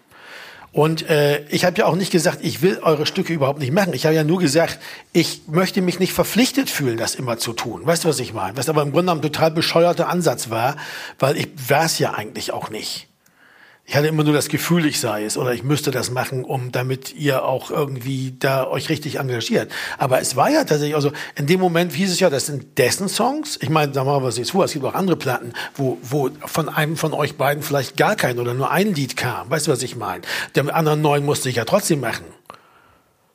Und äh, ich habe ja auch nicht gesagt, ich will eure Stücke überhaupt nicht machen. Ich habe ja nur gesagt, ich möchte mich nicht verpflichtet fühlen, das immer zu tun. Weißt du, was ich meine? Was aber im Grunde ein total bescheuerter Ansatz war, weil ich war es ja eigentlich auch nicht. Ich hatte immer nur das Gefühl, ich sei es oder ich müsste das machen, um damit ihr auch irgendwie da euch richtig engagiert. Aber es war ja tatsächlich, also in dem Moment hieß es ja, das sind dessen Songs. Ich meine, wir mal, was jetzt vor, es gibt auch andere Platten, wo, wo von einem von euch beiden vielleicht gar kein oder nur ein Lied kam. Weißt du, was ich meine? Der anderen neun musste ich ja trotzdem machen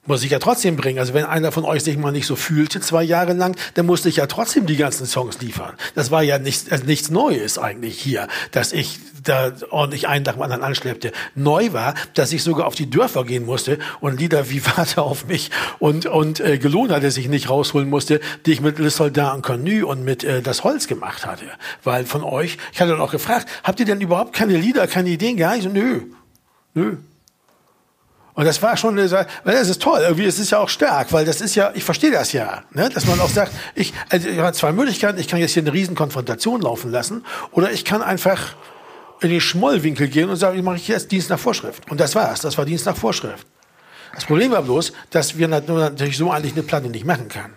muss ich ja trotzdem bringen. Also wenn einer von euch sich mal nicht so fühlte zwei Jahre lang, dann musste ich ja trotzdem die ganzen Songs liefern. Das war ja nichts, also nichts Neues eigentlich hier, dass ich da ordentlich einen nach dem anderen anschleppte. Neu war, dass ich sogar auf die Dörfer gehen musste und Lieder wie Warte auf mich und, und äh, Gelohn hatte sich nicht rausholen musste, die ich mit Le Soldat en Connu und mit äh, Das Holz gemacht hatte. Weil von euch, ich hatte dann auch gefragt, habt ihr denn überhaupt keine Lieder, keine Ideen? Gar nicht? So, nö. Nö. Und das war schon, das ist toll, irgendwie ist es ja auch stark, weil das ist ja, ich verstehe das ja, ne? dass man auch sagt, ich, also ich habe zwei Möglichkeiten, ich kann jetzt hier eine Riesenkonfrontation laufen lassen oder ich kann einfach in den Schmollwinkel gehen und sagen, ich mache jetzt Dienst nach Vorschrift. Und das war's, das war Dienst nach Vorschrift. Das Problem war bloß, dass wir natürlich so eigentlich eine Platte nicht machen können.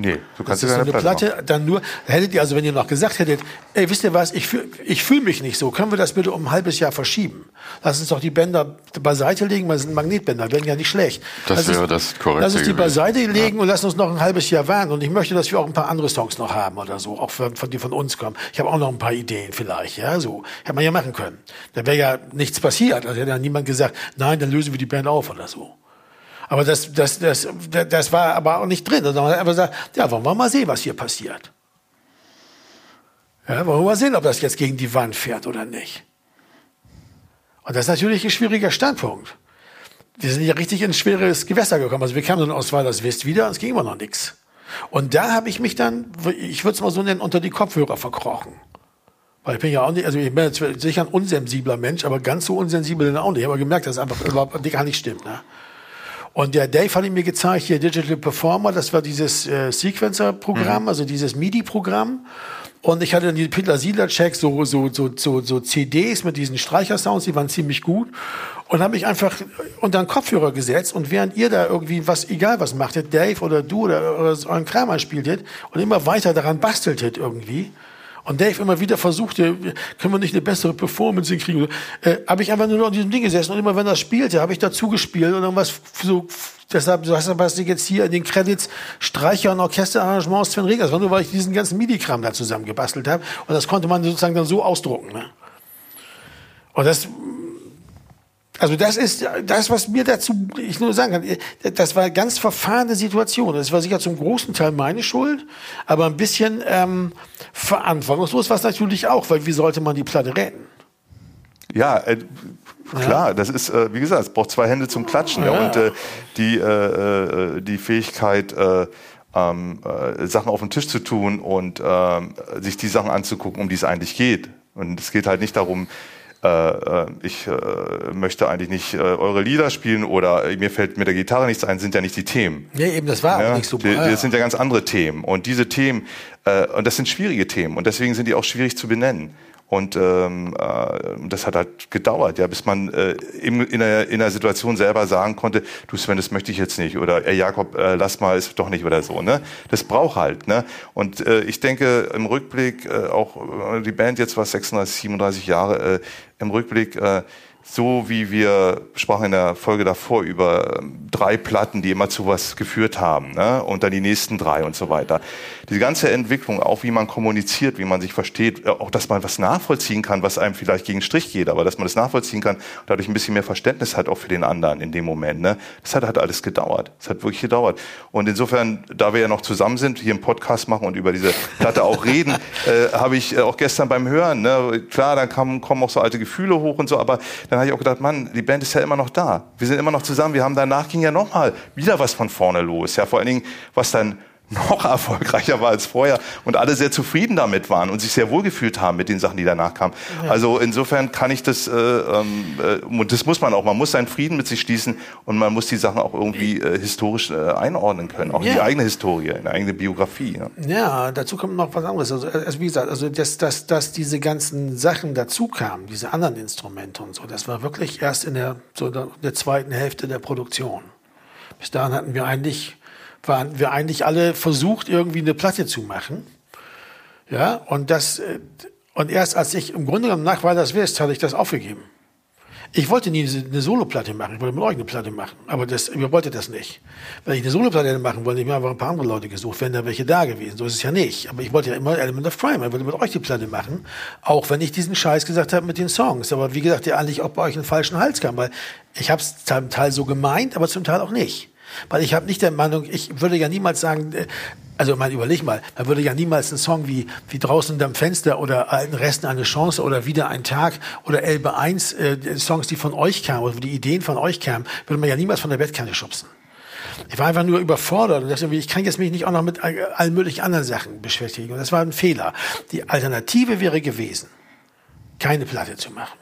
Nee, du kannst das ist so eine Platte, Platte dann nur, hättet ihr also, wenn ihr noch gesagt hättet, ey, wisst ihr was, ich fühle ich fühl mich nicht so, können wir das bitte um ein halbes Jahr verschieben? Lass uns doch die Bänder beiseite legen, weil es sind Magnetbänder, werden ja nicht schlecht. Das wäre das korrekte Lass uns die beiseite legen ja. und lass uns noch ein halbes Jahr warten. Und ich möchte, dass wir auch ein paar andere Songs noch haben oder so, auch von, von die von uns kommen. Ich habe auch noch ein paar Ideen vielleicht, ja, so. Hätte man ja machen können. Da wäre ja nichts passiert. Also hätte ja niemand gesagt, nein, dann lösen wir die Band auf oder so. Aber das, das, das, das war aber auch nicht drin. Sondern man hat einfach gesagt, ja, wollen wir mal sehen, was hier passiert. Ja, wollen wir mal sehen, ob das jetzt gegen die Wand fährt oder nicht. Und das ist natürlich ein schwieriger Standpunkt. Wir sind ja richtig in ein schweres Gewässer gekommen. Also wir kamen dann aus Weilers West wieder und es ging immer noch nichts. Und da habe ich mich dann, ich würde es mal so nennen, unter die Kopfhörer verkrochen. Weil ich bin ja auch nicht, also ich bin sicher ein unsensibler Mensch, aber ganz so unsensibel dann auch nicht. Ich habe gemerkt, dass es einfach überhaupt gar nicht stimmt. Ne? Und der Dave hat mir gezeigt, hier Digital Performer, das war dieses äh, Sequencer-Programm, mhm. also dieses MIDI-Programm. Und ich hatte dann die Peter Siedler-Checks, so, so, so, so, so CDs mit diesen Streichersounds, die waren ziemlich gut. Und habe mich einfach unter den Kopfhörer gesetzt und während ihr da irgendwie was, egal was machtet, Dave oder du oder, oder euren Kram spieltet und immer weiter daran basteltet irgendwie, und Dave immer wieder versuchte, können wir nicht eine bessere Performance hinkriegen? Äh, habe ich einfach nur noch an diesem Ding gesessen und immer wenn das spielte, habe ich dazu gespielt und irgendwas so, deshalb, du hast was jetzt hier in den Credits Streicher- und Orchesterarrangements Sven Regers, nur weil ich diesen ganzen MIDI-Kram da zusammen gebastelt habe und das konnte man sozusagen dann so ausdrucken. Ne? Und das also das ist das, was mir dazu, ich nur sagen kann, das war eine ganz verfahrene Situation. Das war sicher zum großen Teil meine Schuld, aber ein bisschen ähm, verantwortungslos war es natürlich auch, weil wie sollte man die Platte retten? Ja, äh, klar, ja. das ist, äh, wie gesagt, es braucht zwei Hände zum Klatschen ja. Ja, und äh, die, äh, äh, die Fähigkeit, äh, ähm, äh, Sachen auf den Tisch zu tun und äh, sich die Sachen anzugucken, um die es eigentlich geht. Und es geht halt nicht darum, äh, äh, ich äh, möchte eigentlich nicht äh, eure Lieder spielen oder mir fällt mit der Gitarre nichts ein, sind ja nicht die Themen. Nee, eben, das war ja, auch nicht so. Die, das sind ja ganz andere Themen. Und diese Themen, äh, und das sind schwierige Themen und deswegen sind die auch schwierig zu benennen. Und ähm, äh, das hat halt gedauert, ja, bis man äh, in, in, der, in der Situation selber sagen konnte, du Sven, das möchte ich jetzt nicht oder äh, Jakob, äh, lass mal, ist doch nicht oder so. Ne? Das braucht halt. Ne? Und äh, ich denke im Rückblick, äh, auch äh, die Band jetzt war 36, 37 Jahre, äh, im Rückblick, äh, so wie wir sprachen in der Folge davor über ähm, drei Platten, die immer zu was geführt haben, ne? und dann die nächsten drei und so weiter. Diese ganze Entwicklung, auch wie man kommuniziert, wie man sich versteht, äh, auch dass man was nachvollziehen kann, was einem vielleicht gegen Strich geht, aber dass man das nachvollziehen kann, dadurch ein bisschen mehr Verständnis hat auch für den anderen in dem Moment. Ne? Das hat, hat alles gedauert. Das hat wirklich gedauert. Und insofern, da wir ja noch zusammen sind, hier im Podcast machen und über diese Platte auch reden, äh, habe ich äh, auch gestern beim Hören, ne? klar, dann kommen, kommen auch so alte Gefühle hoch und so, aber dann habe ich auch gedacht, Mann, die Band ist ja immer noch da. Wir sind immer noch zusammen. Wir haben danach ging ja nochmal wieder was von vorne los. Ja, vor allen Dingen, was dann noch erfolgreicher war als vorher und alle sehr zufrieden damit waren und sich sehr wohlgefühlt haben mit den Sachen, die danach kamen. Ja. Also insofern kann ich das, äh, ähm, äh, und das muss man auch, man muss seinen Frieden mit sich schließen und man muss die Sachen auch irgendwie äh, historisch äh, einordnen können, auch ja. in die eigene Historie, in die eigene Biografie. Ja. ja, dazu kommt noch was anderes. Also, also wie gesagt, also dass, dass, dass diese ganzen Sachen dazu kamen, diese anderen Instrumente und so, das war wirklich erst in der, so der, der zweiten Hälfte der Produktion. Bis dahin hatten wir eigentlich waren wir eigentlich alle versucht, irgendwie eine Platte zu machen. Ja, und das, äh, und erst als ich im Grunde genommen nach Weil das West hatte ich das aufgegeben. Ich wollte nie eine Soloplatte machen, ich wollte mit euch eine Platte machen, aber das, ihr wolltet das nicht. Wenn ich eine Soloplatte hätte machen wollen, ich mir einfach ein paar andere Leute gesucht, wären da welche da gewesen. So ist es ja nicht. Aber ich wollte ja immer Element of Crime, ich wollte mit euch die Platte machen, auch wenn ich diesen Scheiß gesagt habe mit den Songs. Aber wie gesagt, der eigentlich auch bei euch einen falschen Hals kam, weil ich habe es zum Teil so gemeint, aber zum Teil auch nicht. Weil ich habe nicht der Meinung, ich würde ja niemals sagen, äh, also man überleg mal, man würde ja niemals einen Song wie, wie draußen unterm Fenster oder alten Resten eine Chance oder wieder ein Tag oder Elbe 1, äh, Songs, die von euch kamen oder die Ideen von euch kamen, würde man ja niemals von der Bettkante schubsen. Ich war einfach nur überfordert und dachte, ich kann jetzt mich nicht auch noch mit allen möglichen anderen Sachen beschäftigen. Und das war ein Fehler. Die Alternative wäre gewesen, keine Platte zu machen.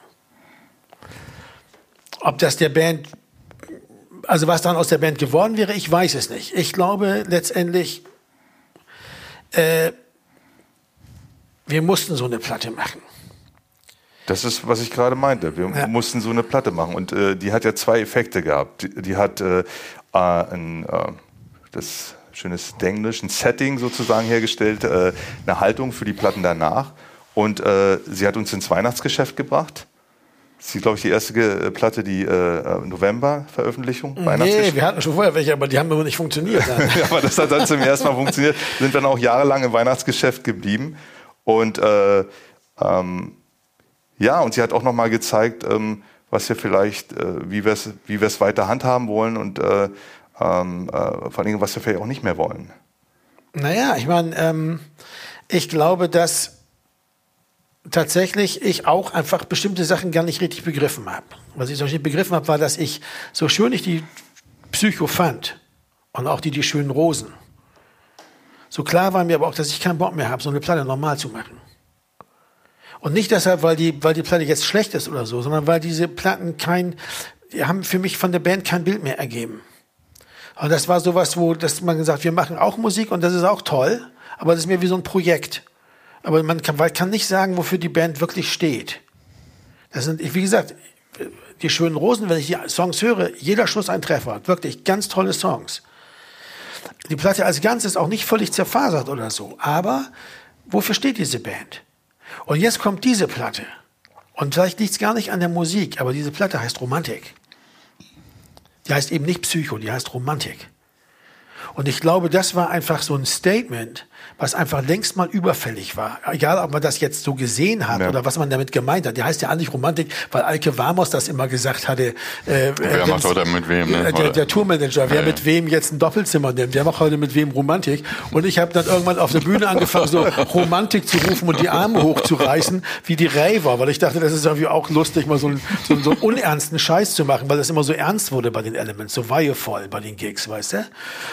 Ob das der Band also was dann aus der Band geworden wäre, ich weiß es nicht. Ich glaube letztendlich, äh, wir mussten so eine Platte machen. Das ist, was ich gerade meinte. Wir ja. mussten so eine Platte machen. Und äh, die hat ja zwei Effekte gehabt. Die, die hat äh, ein, äh, das schönes Englisch, ein Setting sozusagen hergestellt, äh, eine Haltung für die Platten danach. Und äh, sie hat uns ins Weihnachtsgeschäft gebracht. Das ist, glaube ich, die erste äh, Platte, die äh, November-Veröffentlichung. Nee, wir hatten schon vorher welche, aber die haben immer nicht funktioniert. ja, aber das hat dann zum ersten Mal funktioniert. Sind dann auch jahrelang im Weihnachtsgeschäft geblieben. Und äh, ähm, ja, und sie hat auch nochmal gezeigt, ähm, was wir vielleicht, äh, wie wir es wie wir's weiter handhaben wollen und äh, ähm, äh, vor allen Dingen, was wir vielleicht auch nicht mehr wollen. Naja, ich meine, ähm, ich glaube, dass tatsächlich ich auch einfach bestimmte Sachen gar nicht richtig begriffen habe. Was ich so nicht begriffen habe, war, dass ich, so schön ich die Psycho fand und auch die, die schönen Rosen, so klar war mir aber auch, dass ich keinen Bock mehr habe, so eine Platte normal zu machen. Und nicht deshalb, weil die, weil die Platte jetzt schlecht ist oder so, sondern weil diese Platten kein, die haben für mich von der Band kein Bild mehr ergeben. Und das war sowas, wo dass man gesagt, wir machen auch Musik und das ist auch toll, aber das ist mir wie so ein Projekt. Aber man kann, man kann nicht sagen, wofür die Band wirklich steht. Das sind, wie gesagt, die schönen Rosen, wenn ich die Songs höre, jeder Schuss ein Treffer. Wirklich ganz tolle Songs. Die Platte als Ganzes auch nicht völlig zerfasert oder so. Aber wofür steht diese Band? Und jetzt kommt diese Platte. Und vielleicht liegt es gar nicht an der Musik, aber diese Platte heißt Romantik. Die heißt eben nicht Psycho, die heißt Romantik. Und ich glaube, das war einfach so ein Statement, was einfach längst mal überfällig war. Egal, ob man das jetzt so gesehen hat ja. oder was man damit gemeint hat. Der heißt ja eigentlich Romantik, weil Alke Wamos das immer gesagt hatte. Äh, wer macht heute mit wem? Ne? Der, der Tourmanager, wer ja, mit wem jetzt ein Doppelzimmer nimmt, wer macht heute mit wem Romantik. Und ich habe dann irgendwann auf der Bühne angefangen, so Romantik zu rufen und die Arme hochzureißen, wie die Raver, weil ich dachte, das ist irgendwie auch lustig, mal so, einen, so, so einen unernsten Scheiß zu machen, weil das immer so ernst wurde bei den Elements, so weihevoll bei den Gigs, weißt du?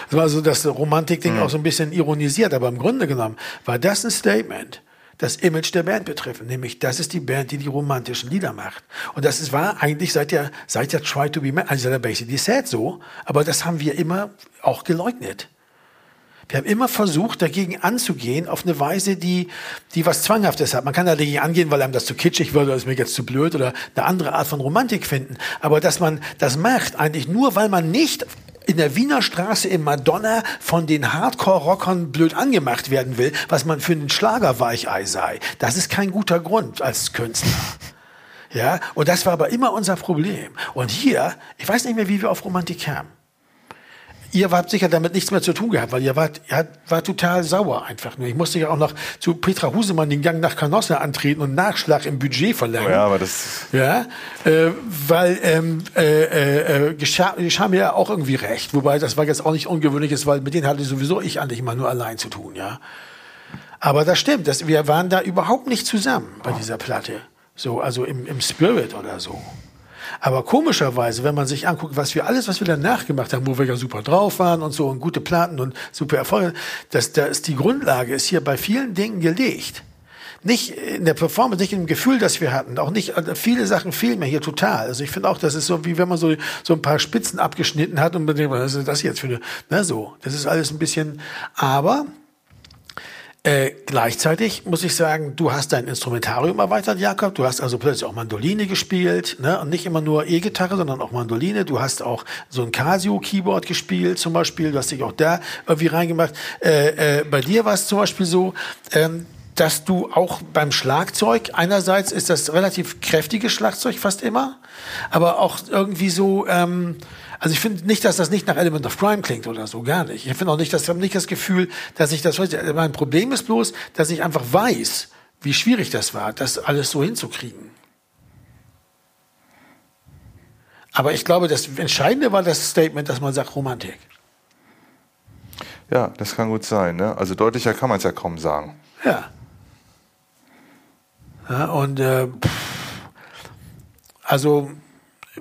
Das war so das Romantik-Ding mhm. auch so ein bisschen ironisiert, aber im Grunde genommen war das ein Statement, das Image der Band betreffend, nämlich das ist die Band, die die romantischen Lieder macht. Und das ist, war eigentlich seit der, seit der Try to be Man, also der Basically Sad so, aber das haben wir immer auch geleugnet. Wir haben immer versucht, dagegen anzugehen, auf eine Weise, die, die was Zwanghaftes hat. Man kann dagegen angehen, weil einem das zu kitschig wird oder ist mir jetzt zu blöd oder eine andere Art von Romantik finden. Aber dass man das macht, eigentlich nur, weil man nicht in der Wiener Straße in Madonna von den Hardcore-Rockern blöd angemacht werden will, was man für einen Schlagerweichei sei. Das ist kein guter Grund als Künstler. Ja, und das war aber immer unser Problem. Und hier, ich weiß nicht mehr, wie wir auf Romantik kamen ihr habt sicher damit nichts mehr zu tun gehabt, weil ihr wart, ihr war total sauer einfach nur. Ich musste ja auch noch zu Petra Husemann den Gang nach Canossa antreten und Nachschlag im Budget verlangen. Ja, aber das. Ja, äh, weil ähm, äh, äh, äh geschah, geschah mir ja auch irgendwie recht. Wobei das war jetzt auch nicht ungewöhnliches, weil mit denen hatte sowieso ich eigentlich immer nur allein zu tun, ja. Aber das stimmt, das, wir waren da überhaupt nicht zusammen bei dieser Platte. So, also im, im Spirit oder so. Aber komischerweise, wenn man sich anguckt, was wir alles, was wir danach gemacht haben, wo wir ja super drauf waren und so und gute Platten und super Erfolge, dass da ist die Grundlage ist hier bei vielen Dingen gelegt. Nicht in der Performance, nicht im Gefühl, das wir hatten. Auch nicht, also viele Sachen fehlen mir hier total. Also ich finde auch, das ist so, wie wenn man so, so ein paar Spitzen abgeschnitten hat und man denkt, was ist das jetzt für eine, na so. Das ist alles ein bisschen, aber äh, gleichzeitig muss ich sagen, du hast dein Instrumentarium erweitert, Jakob. Du hast also plötzlich auch Mandoline gespielt, ne? Und nicht immer nur E-Gitarre, sondern auch Mandoline. Du hast auch so ein Casio-Keyboard gespielt, zum Beispiel. Du hast dich auch da irgendwie reingemacht. Äh, äh, bei dir war es zum Beispiel so, ähm, dass du auch beim Schlagzeug, einerseits ist das relativ kräftiges Schlagzeug fast immer, aber auch irgendwie so, ähm, also ich finde nicht, dass das nicht nach Element of Crime klingt oder so, gar nicht. Ich finde auch nicht, dass ich habe nicht das Gefühl, dass ich das heute. Mein Problem ist bloß, dass ich einfach weiß, wie schwierig das war, das alles so hinzukriegen. Aber ich glaube, das Entscheidende war das Statement, dass man sagt Romantik. Ja, das kann gut sein. Ne? Also deutlicher kann man es ja kaum sagen. Ja. ja und äh, also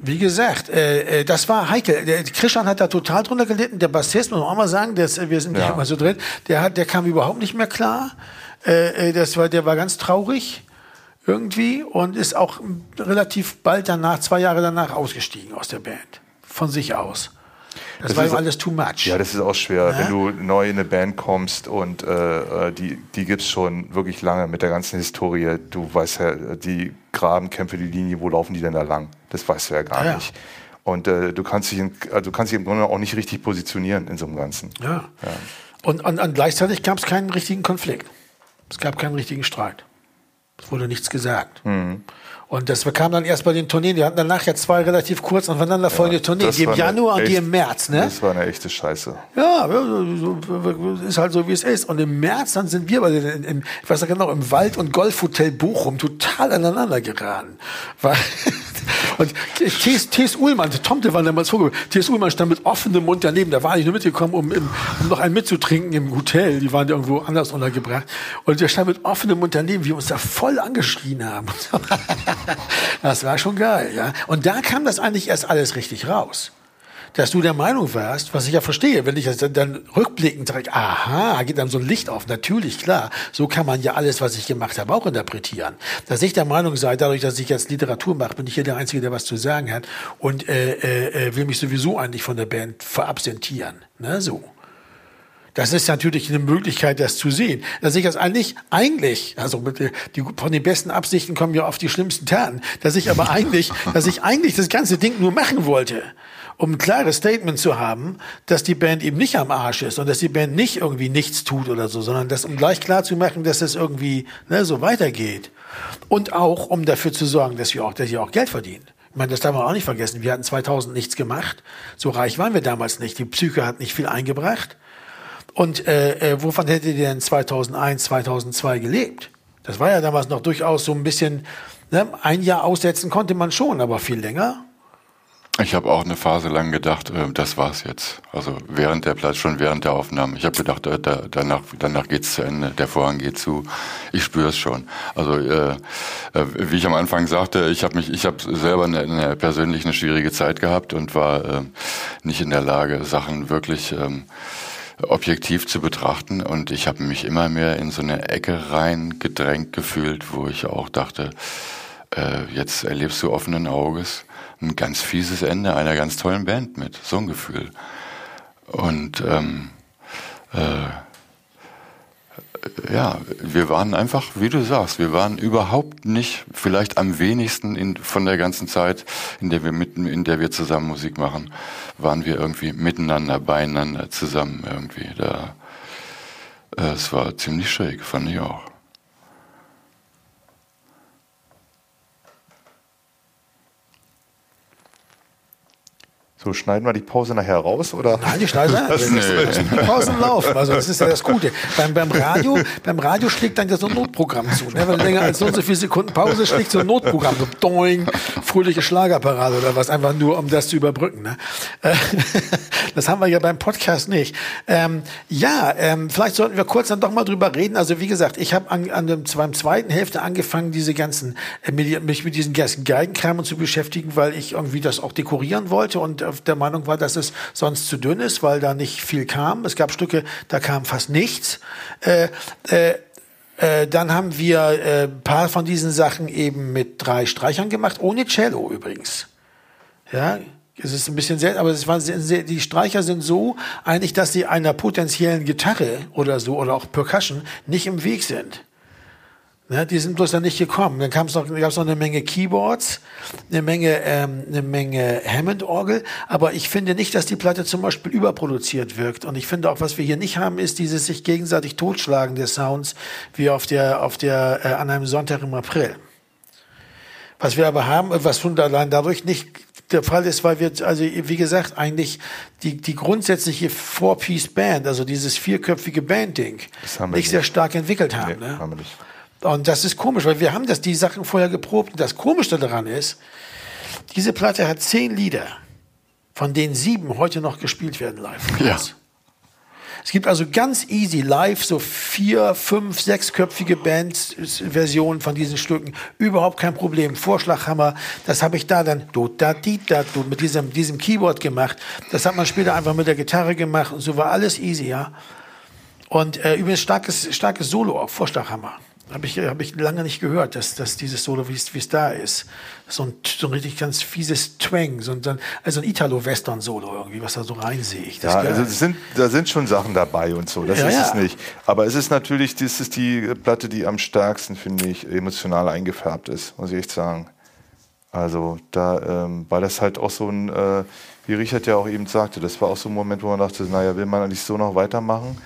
wie gesagt, äh, äh, das war heikel. Der Christian hat da total drunter gelitten. Der Bassist, muss man auch mal sagen, der ist, wir sind ja. nicht immer so drin, der, hat, der kam überhaupt nicht mehr klar. Äh, äh, das war, der war ganz traurig irgendwie und ist auch relativ bald danach, zwei Jahre danach ausgestiegen aus der Band. Von sich aus. Das, das war ihm alles too much. Ja, das ist auch schwer, ja? wenn du neu in eine Band kommst und äh, äh die, die gibt es schon wirklich lange mit der ganzen Historie. Du weißt ja, die Grabenkämpfe, die Linie, wo laufen die denn da lang? Das weißt du ja gar ja. nicht. Und äh, du kannst dich, in, also kannst dich im Grunde auch nicht richtig positionieren in so einem Ganzen. Ja. ja. Und, und, und gleichzeitig gab es keinen richtigen Konflikt. Es gab keinen richtigen Streit. Es wurde nichts gesagt. Mhm. Und das kam dann erst bei den Tourneen. Die hatten danach ja zwei relativ kurz aufeinanderfolgende ja, Tourneen. Die im Januar echt, und die im März. Ne? Das war eine echte Scheiße. Ja, ist halt so, wie es ist. Und im März, dann sind wir bei den, im, ich weiß nicht genau, im Wald- und Golfhotel Bochum total aneinander geraten. Weil und T.S. Ullmann, Tomte war damals vorgekommen. T.S. Ullmann stand mit offenem Mund daneben. Da war ich nur mitgekommen, um, im, um noch einen mitzutrinken im Hotel. Die waren irgendwo anders untergebracht. Und der stand mit offenem Mund daneben, wie wir uns da voll angeschrien haben. das war schon geil, ja. Und da kam das eigentlich erst alles richtig raus dass du der Meinung warst, was ich ja verstehe, wenn ich das dann rückblickend sage, aha, geht dann so ein Licht auf. Natürlich, klar, so kann man ja alles, was ich gemacht habe, auch interpretieren. Dass ich der Meinung sei, dadurch, dass ich jetzt Literatur mache, bin ich hier der Einzige, der was zu sagen hat und äh, äh, äh will mich sowieso eigentlich von der Band verabsentieren. Ne, so. Das ist natürlich eine Möglichkeit, das zu sehen. Dass ich das eigentlich, eigentlich, also mit, die, von den besten Absichten kommen ja auf die schlimmsten Taten, dass ich aber eigentlich, dass ich eigentlich das ganze Ding nur machen wollte um ein klares Statement zu haben, dass die Band eben nicht am Arsch ist und dass die Band nicht irgendwie nichts tut oder so, sondern das, um gleich klar zu machen, dass es irgendwie ne, so weitergeht. Und auch, um dafür zu sorgen, dass wir auch, dass ihr auch Geld verdient. Ich meine, das darf man auch nicht vergessen. Wir hatten 2000 nichts gemacht. So reich waren wir damals nicht. Die Psyche hat nicht viel eingebracht. Und äh, äh, wovon hättet ihr denn 2001, 2002 gelebt? Das war ja damals noch durchaus so ein bisschen, ne, ein Jahr aussetzen konnte man schon, aber viel länger ich habe auch eine Phase lang gedacht, äh, das war's jetzt. Also während der Platz, schon während der Aufnahme. Ich habe gedacht, äh, da, danach, danach geht's zu Ende, der Vorhang geht zu. Ich spüre es schon. Also äh, äh, wie ich am Anfang sagte, ich habe mich, ich habe selber eine, eine persönlich eine schwierige Zeit gehabt und war äh, nicht in der Lage, Sachen wirklich ähm, objektiv zu betrachten. Und ich habe mich immer mehr in so eine Ecke rein gedrängt gefühlt, wo ich auch dachte, äh, jetzt erlebst du offenen Auges ein ganz fieses Ende einer ganz tollen Band mit. So ein Gefühl. Und ähm, äh, ja, wir waren einfach, wie du sagst, wir waren überhaupt nicht, vielleicht am wenigsten in, von der ganzen Zeit, in der wir mitten, in der wir zusammen Musik machen, waren wir irgendwie miteinander, beieinander, zusammen irgendwie. Da, es war ziemlich schräg, fand ich auch. So, schneiden wir die Pause nachher raus, oder? Nein, die schneiden wir. Das nee. Die Pausen laufen. Also, das ist ja das Gute. Beim, beim Radio, beim Radio schlägt dann so ein Notprogramm zu. Ne? Wenn länger als so und so viele Sekunden Pause schlägt so ein Notprogramm. So, doing, fröhliche Schlagerparade oder was. Einfach nur, um das zu überbrücken. Ne? Äh, das haben wir ja beim Podcast nicht. Ähm, ja, ähm, vielleicht sollten wir kurz dann doch mal drüber reden. Also, wie gesagt, ich habe an, an dem, beim zweiten Hälfte angefangen, diese ganzen, äh, mich mit diesen ganzen Geigenkram zu beschäftigen, weil ich irgendwie das auch dekorieren wollte und äh, der Meinung war, dass es sonst zu dünn ist, weil da nicht viel kam. Es gab Stücke, da kam fast nichts. Äh, äh, äh, dann haben wir äh, paar von diesen Sachen eben mit drei Streichern gemacht, ohne Cello übrigens. Ja, es ist ein bisschen selten, aber es war sehr, die Streicher sind so eigentlich, dass sie einer potenziellen Gitarre oder so oder auch Percussion nicht im Weg sind. Ne, die sind bloß dann nicht gekommen. Dann gab es noch, gab's noch eine Menge Keyboards, eine Menge, ähm, eine Menge Hammond-Orgel. Aber ich finde nicht, dass die Platte zum Beispiel überproduziert wirkt. Und ich finde auch, was wir hier nicht haben, ist dieses sich gegenseitig totschlagen des Sounds, wie auf der, auf der, äh, an einem Sonntag im April. Was wir aber haben, was schon allein dadurch nicht der Fall ist, weil wir, also wie gesagt, eigentlich die, die grundsätzliche Four-Piece-Band, also dieses vierköpfige Band-Ding, nicht, nicht, sehr stark entwickelt haben. Nee, ne? haben wir nicht. Und das ist komisch, weil wir haben das, die Sachen vorher geprobt. Und das Komische daran ist, diese Platte hat zehn Lieder, von denen sieben heute noch gespielt werden live. Ja. Es gibt also ganz easy live so vier, fünf, sechsköpfige Bands-Versionen von diesen Stücken. Überhaupt kein Problem. Vorschlaghammer, das habe ich da dann do, da, di, da, do, mit diesem, diesem Keyboard gemacht. Das hat man später einfach mit der Gitarre gemacht und so war alles easy, ja. Und äh, übrigens starkes, starkes Solo auf Vorschlaghammer. Habe ich, hab ich lange nicht gehört, dass, dass dieses Solo, wie es da ist. So ein, so ein richtig ganz fieses Twang, so ein, also ein Italo-Western-Solo irgendwie, was da so reinsehe ich. ja, also sind, da sind schon Sachen dabei und so, das ja, ist ja. es nicht. Aber es ist natürlich, das ist die Platte, die am stärksten, finde ich, emotional eingefärbt ist, muss ich echt sagen. Also da, ähm, weil das halt auch so ein, äh, wie Richard ja auch eben sagte, das war auch so ein Moment, wo man dachte, naja, will man eigentlich so noch weitermachen?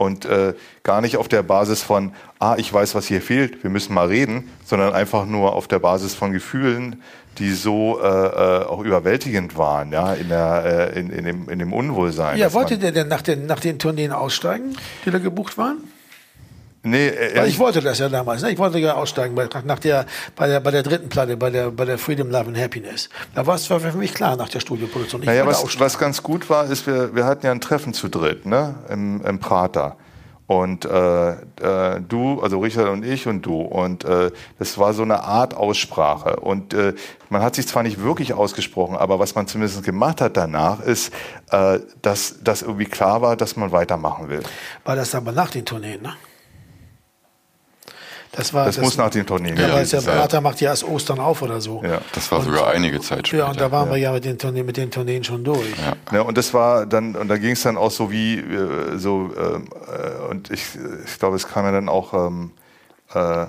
Und äh, gar nicht auf der Basis von, ah, ich weiß, was hier fehlt, wir müssen mal reden, sondern einfach nur auf der Basis von Gefühlen, die so äh, äh auch überwältigend waren, ja, in, der, äh, in, in, dem, in dem Unwohlsein. Ja, wollte der denn nach den, nach den Tourneen aussteigen, die da gebucht waren? Nee, äh, Weil ich wollte das ja damals. Ne? Ich wollte ja aussteigen bei, nach der, bei, der, bei der dritten Platte, bei der, bei der Freedom, Love and Happiness. Da war es für mich klar nach der Studioproduktion. Ich naja, was, was ganz gut war, ist, wir, wir hatten ja ein Treffen zu dritt ne? Im, im Prater. Und äh, äh, du, also Richard und ich und du. Und äh, das war so eine Art Aussprache. Und äh, man hat sich zwar nicht wirklich ausgesprochen, aber was man zumindest gemacht hat danach, ist, äh, dass das irgendwie klar war, dass man weitermachen will. War das aber nach den Tourneen, ne? Das, war, das, das muss nach den Tourneen. Ja, weil der Berater macht ja erst Ostern auf oder so. Ja, das war und, sogar einige Zeit später. Ja, und da waren ja. wir ja mit den Tourneen, mit den Tourneen schon durch. Ja. ja und das war dann, und da ging es dann auch so wie, äh, so, äh, und ich, ich glaube, es kam ja dann auch, ähm, äh,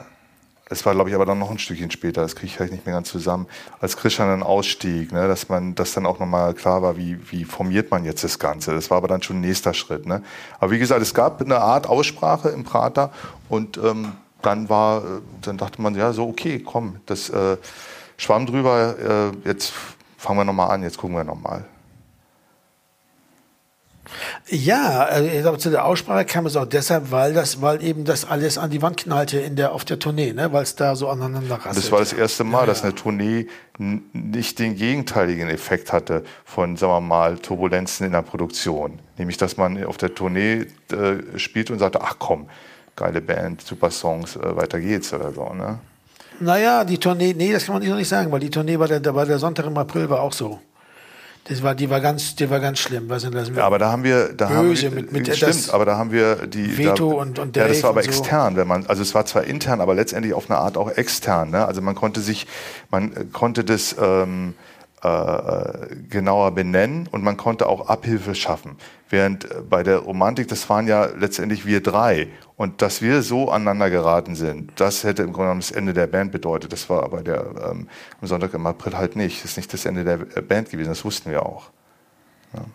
es war, glaube ich, aber dann noch ein Stückchen später, das kriege ich vielleicht nicht mehr ganz zusammen, als Christian dann ausstieg, ne, dass man, dass dann auch nochmal klar war, wie, wie formiert man jetzt das Ganze. Das war aber dann schon ein nächster Schritt. Ne. Aber wie gesagt, es gab eine Art Aussprache im Prater und ähm, dann war, äh, dann dachte man, ja, so, okay, komm, das äh, schwamm drüber, äh, jetzt fangen wir nochmal an, jetzt gucken wir nochmal. Ja, also ich glaube, zu der Aussprache kam es auch deshalb, weil das, weil eben das alles an die Wand knallte in der, auf der Tournee, ne? weil es da so aneinander rasselte. Das war das erste Mal, ja, dass eine Tournee nicht den gegenteiligen Effekt hatte von, sagen wir mal, Turbulenzen in der Produktion. Nämlich, dass man auf der Tournee äh, spielt und sagte, ach komm, geile Band, super Songs, äh, weiter geht's oder so, ne? Naja, die Tournee, nee, das kann man nicht, nicht sagen, weil die Tournee war der, der, der Sonntag im April war auch so. Das war, die war ganz, die war ganz schlimm. Was sind das? Ja, aber da haben wir, da böse haben wir, mit, mit stimmt, aber da haben wir die Veto da, und und Dave Ja, das war aber extern, wenn man, also es war zwar intern, aber letztendlich auf eine Art auch extern. Ne? Also man konnte sich, man konnte das ähm, äh, genauer benennen und man konnte auch Abhilfe schaffen. Während äh, bei der Romantik, das waren ja letztendlich wir drei. Und dass wir so aneinander geraten sind, das hätte im Grunde genommen das Ende der Band bedeutet. Das war aber der, ähm, am Sonntag im April halt nicht. Das ist nicht das Ende der äh, Band gewesen, das wussten wir auch. Ja,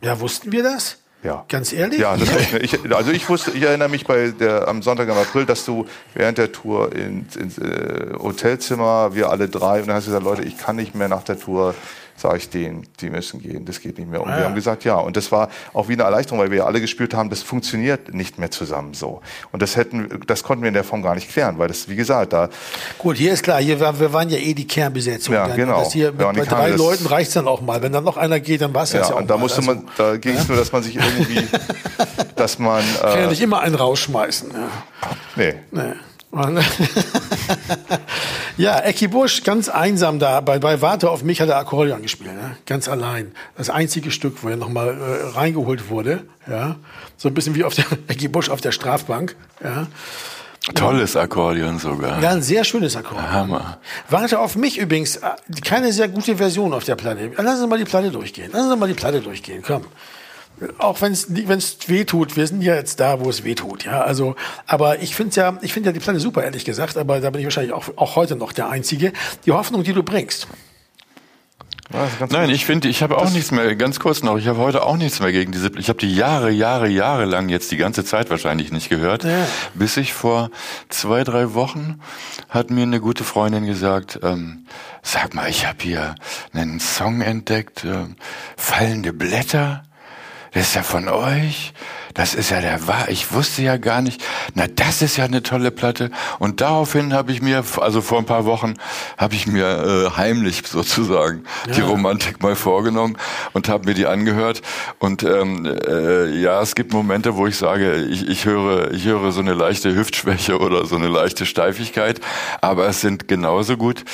ja wussten wir das? Ja. Ganz ehrlich? Ja, das. Ich, also ich wusste, ich erinnere mich bei der, am Sonntag im April, dass du während der Tour ins, ins äh, Hotelzimmer, wir alle drei, und dann hast du gesagt, Leute, ich kann nicht mehr nach der Tour sage ich denen, die müssen gehen, das geht nicht mehr. Und ja. wir haben gesagt, ja. Und das war auch wie eine Erleichterung, weil wir ja alle gespürt haben, das funktioniert nicht mehr zusammen so. Und das hätten, das konnten wir in der Form gar nicht klären, weil das, wie gesagt, da. Gut, hier ist klar, hier wir waren ja eh die Kernbesetzung. Ja, dann, genau. Das hier mit, ja, bei drei Leuten reicht's dann auch mal. Wenn dann noch einer geht, dann war es ja, ja auch und da musste mal. man, da ging es nur, dass man sich irgendwie, dass man. Äh, kann ja nicht immer einen rausschmeißen. Ja. Nee. nee. ja, Ecki Busch, ganz einsam da. Bei, bei Warte auf mich hat er Akkordeon gespielt, ne? ganz allein. Das einzige Stück, wo er nochmal äh, reingeholt wurde. Ja? So ein bisschen wie auf der Ecki Busch auf der Strafbank. Ja? Tolles Akkordeon sogar. Ja, ein sehr schönes Akkordeon. Hammer. Warte auf mich übrigens. Äh, keine sehr gute Version auf der Platte. Lassen Sie mal die Platte durchgehen. Lassen Sie mal die Platte durchgehen. Komm auch wenn es wenn es weh tut, wir sind ja jetzt da, wo es weh tut, ja. Also, aber ich finde ja, ich finde ja die Platte super, ehrlich gesagt. Aber da bin ich wahrscheinlich auch auch heute noch der Einzige. Die Hoffnung, die du bringst. Nein, gut. ich finde, ich habe auch das nichts mehr, ganz kurz noch, ich habe heute auch nichts mehr gegen diese, ich habe die Jahre, Jahre, Jahre lang jetzt die ganze Zeit wahrscheinlich nicht gehört, ja. bis ich vor zwei, drei Wochen hat mir eine gute Freundin gesagt, ähm, sag mal, ich habe hier einen Song entdeckt, äh, Fallende Blätter, das ist ja von euch. Das ist ja der wahr. Ich wusste ja gar nicht. Na, das ist ja eine tolle Platte. Und daraufhin habe ich mir, also vor ein paar Wochen, habe ich mir äh, heimlich sozusagen ja. die Romantik mal vorgenommen und habe mir die angehört. Und ähm, äh, ja, es gibt Momente, wo ich sage, ich, ich höre, ich höre so eine leichte Hüftschwäche oder so eine leichte Steifigkeit. Aber es sind genauso gut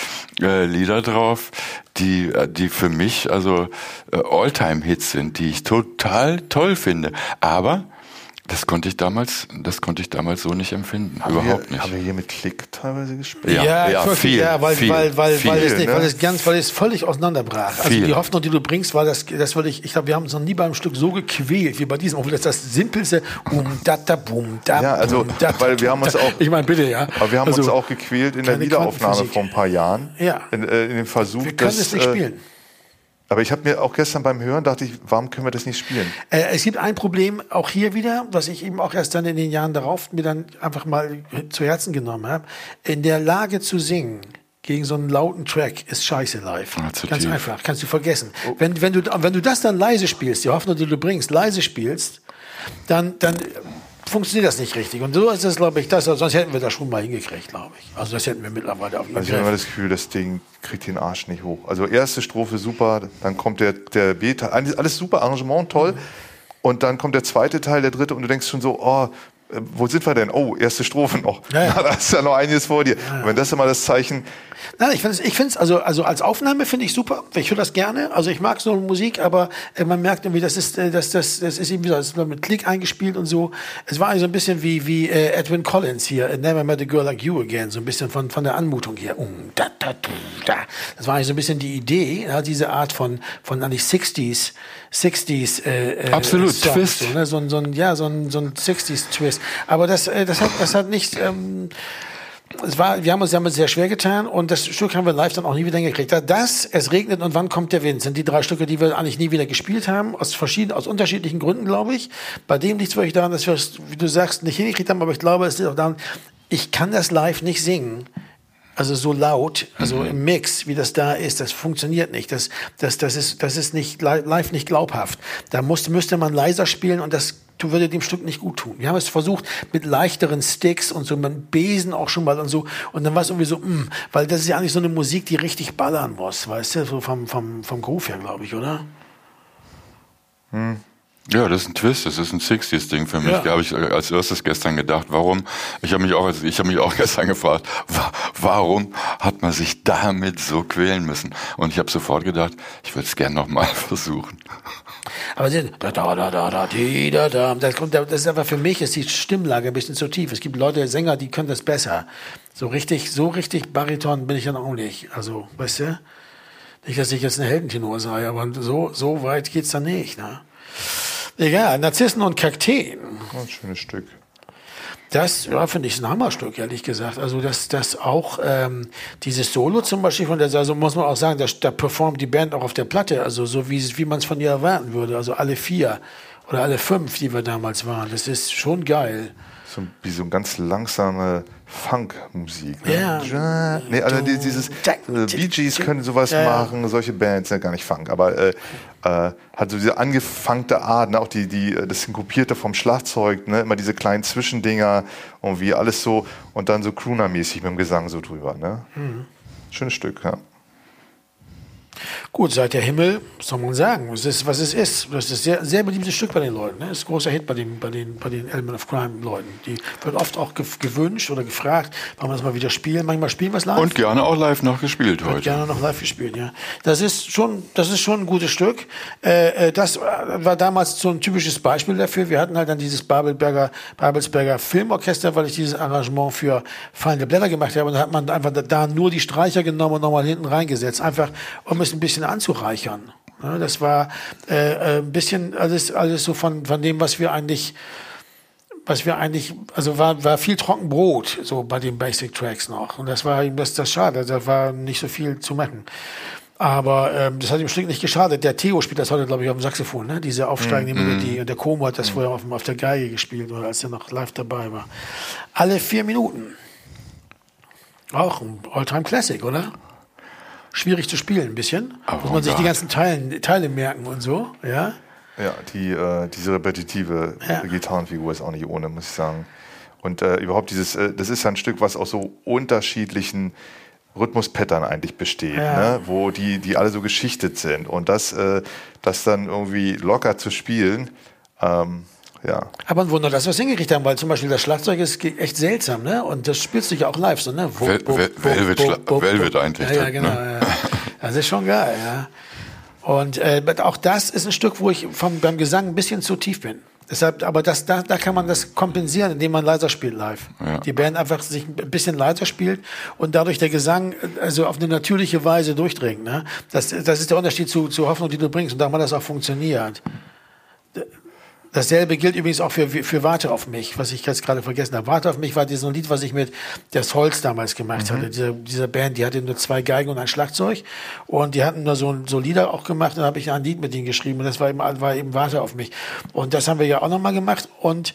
äh, Lieder drauf, die, äh, die für mich also äh, All-Time-Hits sind, die ich total toll finde. Aber das konnte ich damals, das konnte ich damals so nicht empfinden, haben überhaupt wir, nicht. Haben wir hier mit Klick teilweise gespielt? Ja, ja, ja viel, ja weil, viel, weil, weil, viel, weil, es nicht, ne? weil es ganz, weil es völlig auseinanderbrach. Also viel. Also die Hoffnung, die du bringst, war das, das würde ich, ich glaube, wir haben uns noch nie beim Stück so gequält wie bei diesem, obwohl das das simpelste, um da da bum da. Ja, also, bum, da, weil wir haben uns auch, ich meine bitte, ja. Aber wir haben also, uns auch gequält in der Wiederaufnahme vor ein paar Jahren. Ja. In, äh, in dem Versuch, wir können dass, es nicht äh, spielen. Aber ich habe mir auch gestern beim Hören dachte ich, warum können wir das nicht spielen? Äh, es gibt ein Problem auch hier wieder, was ich eben auch erst dann in den Jahren darauf mir dann einfach mal zu Herzen genommen habe. In der Lage zu singen gegen so einen lauten Track ist scheiße live. Ah, Ganz tief. einfach, kannst du vergessen. Oh. Wenn, wenn, du, wenn du das dann leise spielst, die Hoffnung, die du bringst, leise spielst, dann, dann funktioniert das nicht richtig. Und so ist es, glaube ich, das, sonst hätten wir das schon mal hingekriegt, glaube ich. Also das hätten wir mittlerweile auf jeden Fall. Also ich habe immer das Gefühl, das Ding kriegt den Arsch nicht hoch. Also erste Strophe super, dann kommt der, der B-Teil, alles super, Arrangement toll. Mhm. Und dann kommt der zweite Teil, der dritte, und du denkst schon so, oh, wo sind wir denn? Oh, erste Strophe noch. Ja, ja. da ist ja noch einiges vor dir. Ja, ja. wenn das immer das Zeichen. Nein, ich finde es, ich finde es, also, also als Aufnahme finde ich super. Ich höre das gerne. Also ich mag so Musik, aber äh, man merkt irgendwie, das ist, äh, das, das, das ist irgendwie so, das ist mit Klick eingespielt und so. Es war eigentlich so ein bisschen wie, wie äh, Edwin Collins hier, Never Met a Girl Like You Again, so ein bisschen von, von der Anmutung hier. Um, da, da, da. Das war eigentlich so ein bisschen die Idee, ja, diese Art von, von eigentlich 60s, 60s, äh, äh, Absolut, Songs, Twist. So, ne? so, ein, so ein, ja, so ein, so ein 60s Twist. Aber das, äh, das hat, das hat nicht, ähm, es war, wir haben uns, uns sehr schwer getan und das Stück haben wir live dann auch nie wieder hingekriegt. Das, es regnet und wann kommt der Wind, sind die drei Stücke, die wir eigentlich nie wieder gespielt haben, aus verschiedenen, aus unterschiedlichen Gründen, glaube ich. Bei dem liegt es wirklich daran, dass wir es, wie du sagst, nicht hingekriegt haben, aber ich glaube, es liegt auch daran, ich kann das live nicht singen. Also so laut, also mhm. im Mix, wie das da ist, das funktioniert nicht. Das, das, das ist, das ist nicht live nicht glaubhaft. Da musste, müsste man leiser spielen und das würde dem Stück nicht gut tun. Wir haben es versucht mit leichteren Sticks und so mit Besen auch schon mal und so. Und dann war es irgendwie so, mh, mm, weil das ist ja eigentlich so eine Musik, die richtig ballern muss, weißt du, so vom, vom, vom Groove her, glaube ich, oder? Hm. Ja, das ist ein Twist, das ist ein 60s-Ding für mich. Ja. Da habe ich als erstes gestern gedacht, warum, ich habe mich auch, ich habe mich auch gestern gefragt, warum hat man sich damit so quälen müssen? Und ich habe sofort gedacht, ich würde es gerne nochmal versuchen. Aber da, da, da, da, da, die, da, da, das kommt, das ist einfach für mich, ist die Stimmlage ein bisschen zu tief. Es gibt Leute, Sänger, die können das besser. So richtig, so richtig Bariton bin ich dann auch nicht. Also, weißt du? Nicht, dass ich jetzt eine Heldentenor sei, aber so, so weit geht's dann nicht, ne? Ja, Narzissen und Kakteen. Ein schönes Stück. Das ja, finde ich ein Hammerstück, ehrlich gesagt. Also, dass das auch ähm, dieses Solo zum Beispiel von der, also muss man auch sagen, da, performt die Band auch auf der Platte, also so wie, wie man es von ihr erwarten würde. Also alle vier Oder alle fünf, die wir damals waren. Das ist schon geil. So, wie so eine ganz langsame Funk-Musik. Ne? Ja. Nee, also dieses äh, Bee Gees können sowas ja, machen, solche Bands, ja, gar nicht Funk, aber äh, äh, hat so diese angefangte Art, ne? auch die, die, äh, das Synkopierte vom Schlagzeug, ne? immer diese kleinen Zwischendinger und wie alles so und dann so Crooner-mäßig mit dem Gesang so drüber. Ne? Mhm. Schönes Stück, ja. Gut, seit der Himmel, soll man sagen, es ist, was es ist. Das ist ein sehr, sehr beliebtes Stück bei den Leuten. Ne? Das ist ein großer Hit bei den, bei den, bei den Element of Crime-Leuten. Die wird oft auch gewünscht oder gefragt, wollen wir das mal wieder spielen. Manchmal spielen wir es live. Und gerne auch live noch gespielt heute. gerne noch live gespielt, ja. Das ist schon, das ist schon ein gutes Stück. Äh, äh das war damals so ein typisches Beispiel dafür. Wir hatten halt dann dieses Babelsberger, Babelsberger Filmorchester, weil ich dieses Arrangement für Fallende Blätter gemacht habe. Und da hat man einfach da nur die Streicher genommen und nochmal hinten reingesetzt. Einfach, um es ein bisschen anzureichern. Das war äh, äh, ein bisschen alles, alles so von, von dem, was wir eigentlich, was wir eigentlich, also war, war viel Trockenbrot, so bei den Basic Tracks noch. Und das war ihm das, das schade, da war nicht so viel zu machen. Aber ähm, das hat ihm schlicht nicht geschadet. Der Theo spielt das heute, glaube ich, auf dem Saxophon, ne? diese aufsteigende mm, Melodie. Und der Como hat das mm. vorher auf, auf der Geige gespielt, oder als er noch live dabei war. Alle vier Minuten. Auch ein Alltime Classic, oder? Schwierig zu spielen, ein bisschen. Oh, Muss man sich die ganzen Teilen, Teile merken und so, ja. Ja, die, äh, diese repetitive ja. Gitarrenfigur ist auch nicht ohne, muss ich sagen. Und äh, überhaupt dieses, äh, das ist ein Stück, was aus so unterschiedlichen Rhythmuspattern eigentlich besteht, ja. ne? wo die, die alle so geschichtet sind. Und das, äh, das dann irgendwie locker zu spielen, ähm, ja. Aber ein Wunder, dass wir es hingekriegt haben, weil zum Beispiel das Schlagzeug ist echt seltsam, ne? Und das spielst du ja auch live, so, ne? Wo, wo, Velvet, wo, Velvet eigentlich. Ja, ja, genau. Ne? Ja. Das ist schon geil, ja. Und äh, auch das ist ein Stück, wo ich vom, beim Gesang ein bisschen zu tief bin. Deshalb, aber das, da, da kann man das kompensieren, indem man leiser spielt live. Ja. Die Band einfach sich ein bisschen leiser spielt und dadurch der Gesang also auf eine natürliche Weise durchdringt. Ne? Das, das ist der Unterschied zu, zu Hoffnung, die du bringst und darum hat das auch funktioniert. Dasselbe gilt übrigens auch für, für Warte auf mich, was ich jetzt gerade vergessen habe. Warte auf mich war dieses Lied, was ich mit Das Holz damals gemacht mhm. hatte. Diese, diese Band, die hatte nur zwei Geigen und ein Schlagzeug. Und die hatten nur so, so Lieder auch gemacht. Und dann habe ich ein Lied mit denen geschrieben. Und das war eben, war eben Warte auf mich. Und das haben wir ja auch nochmal gemacht. Und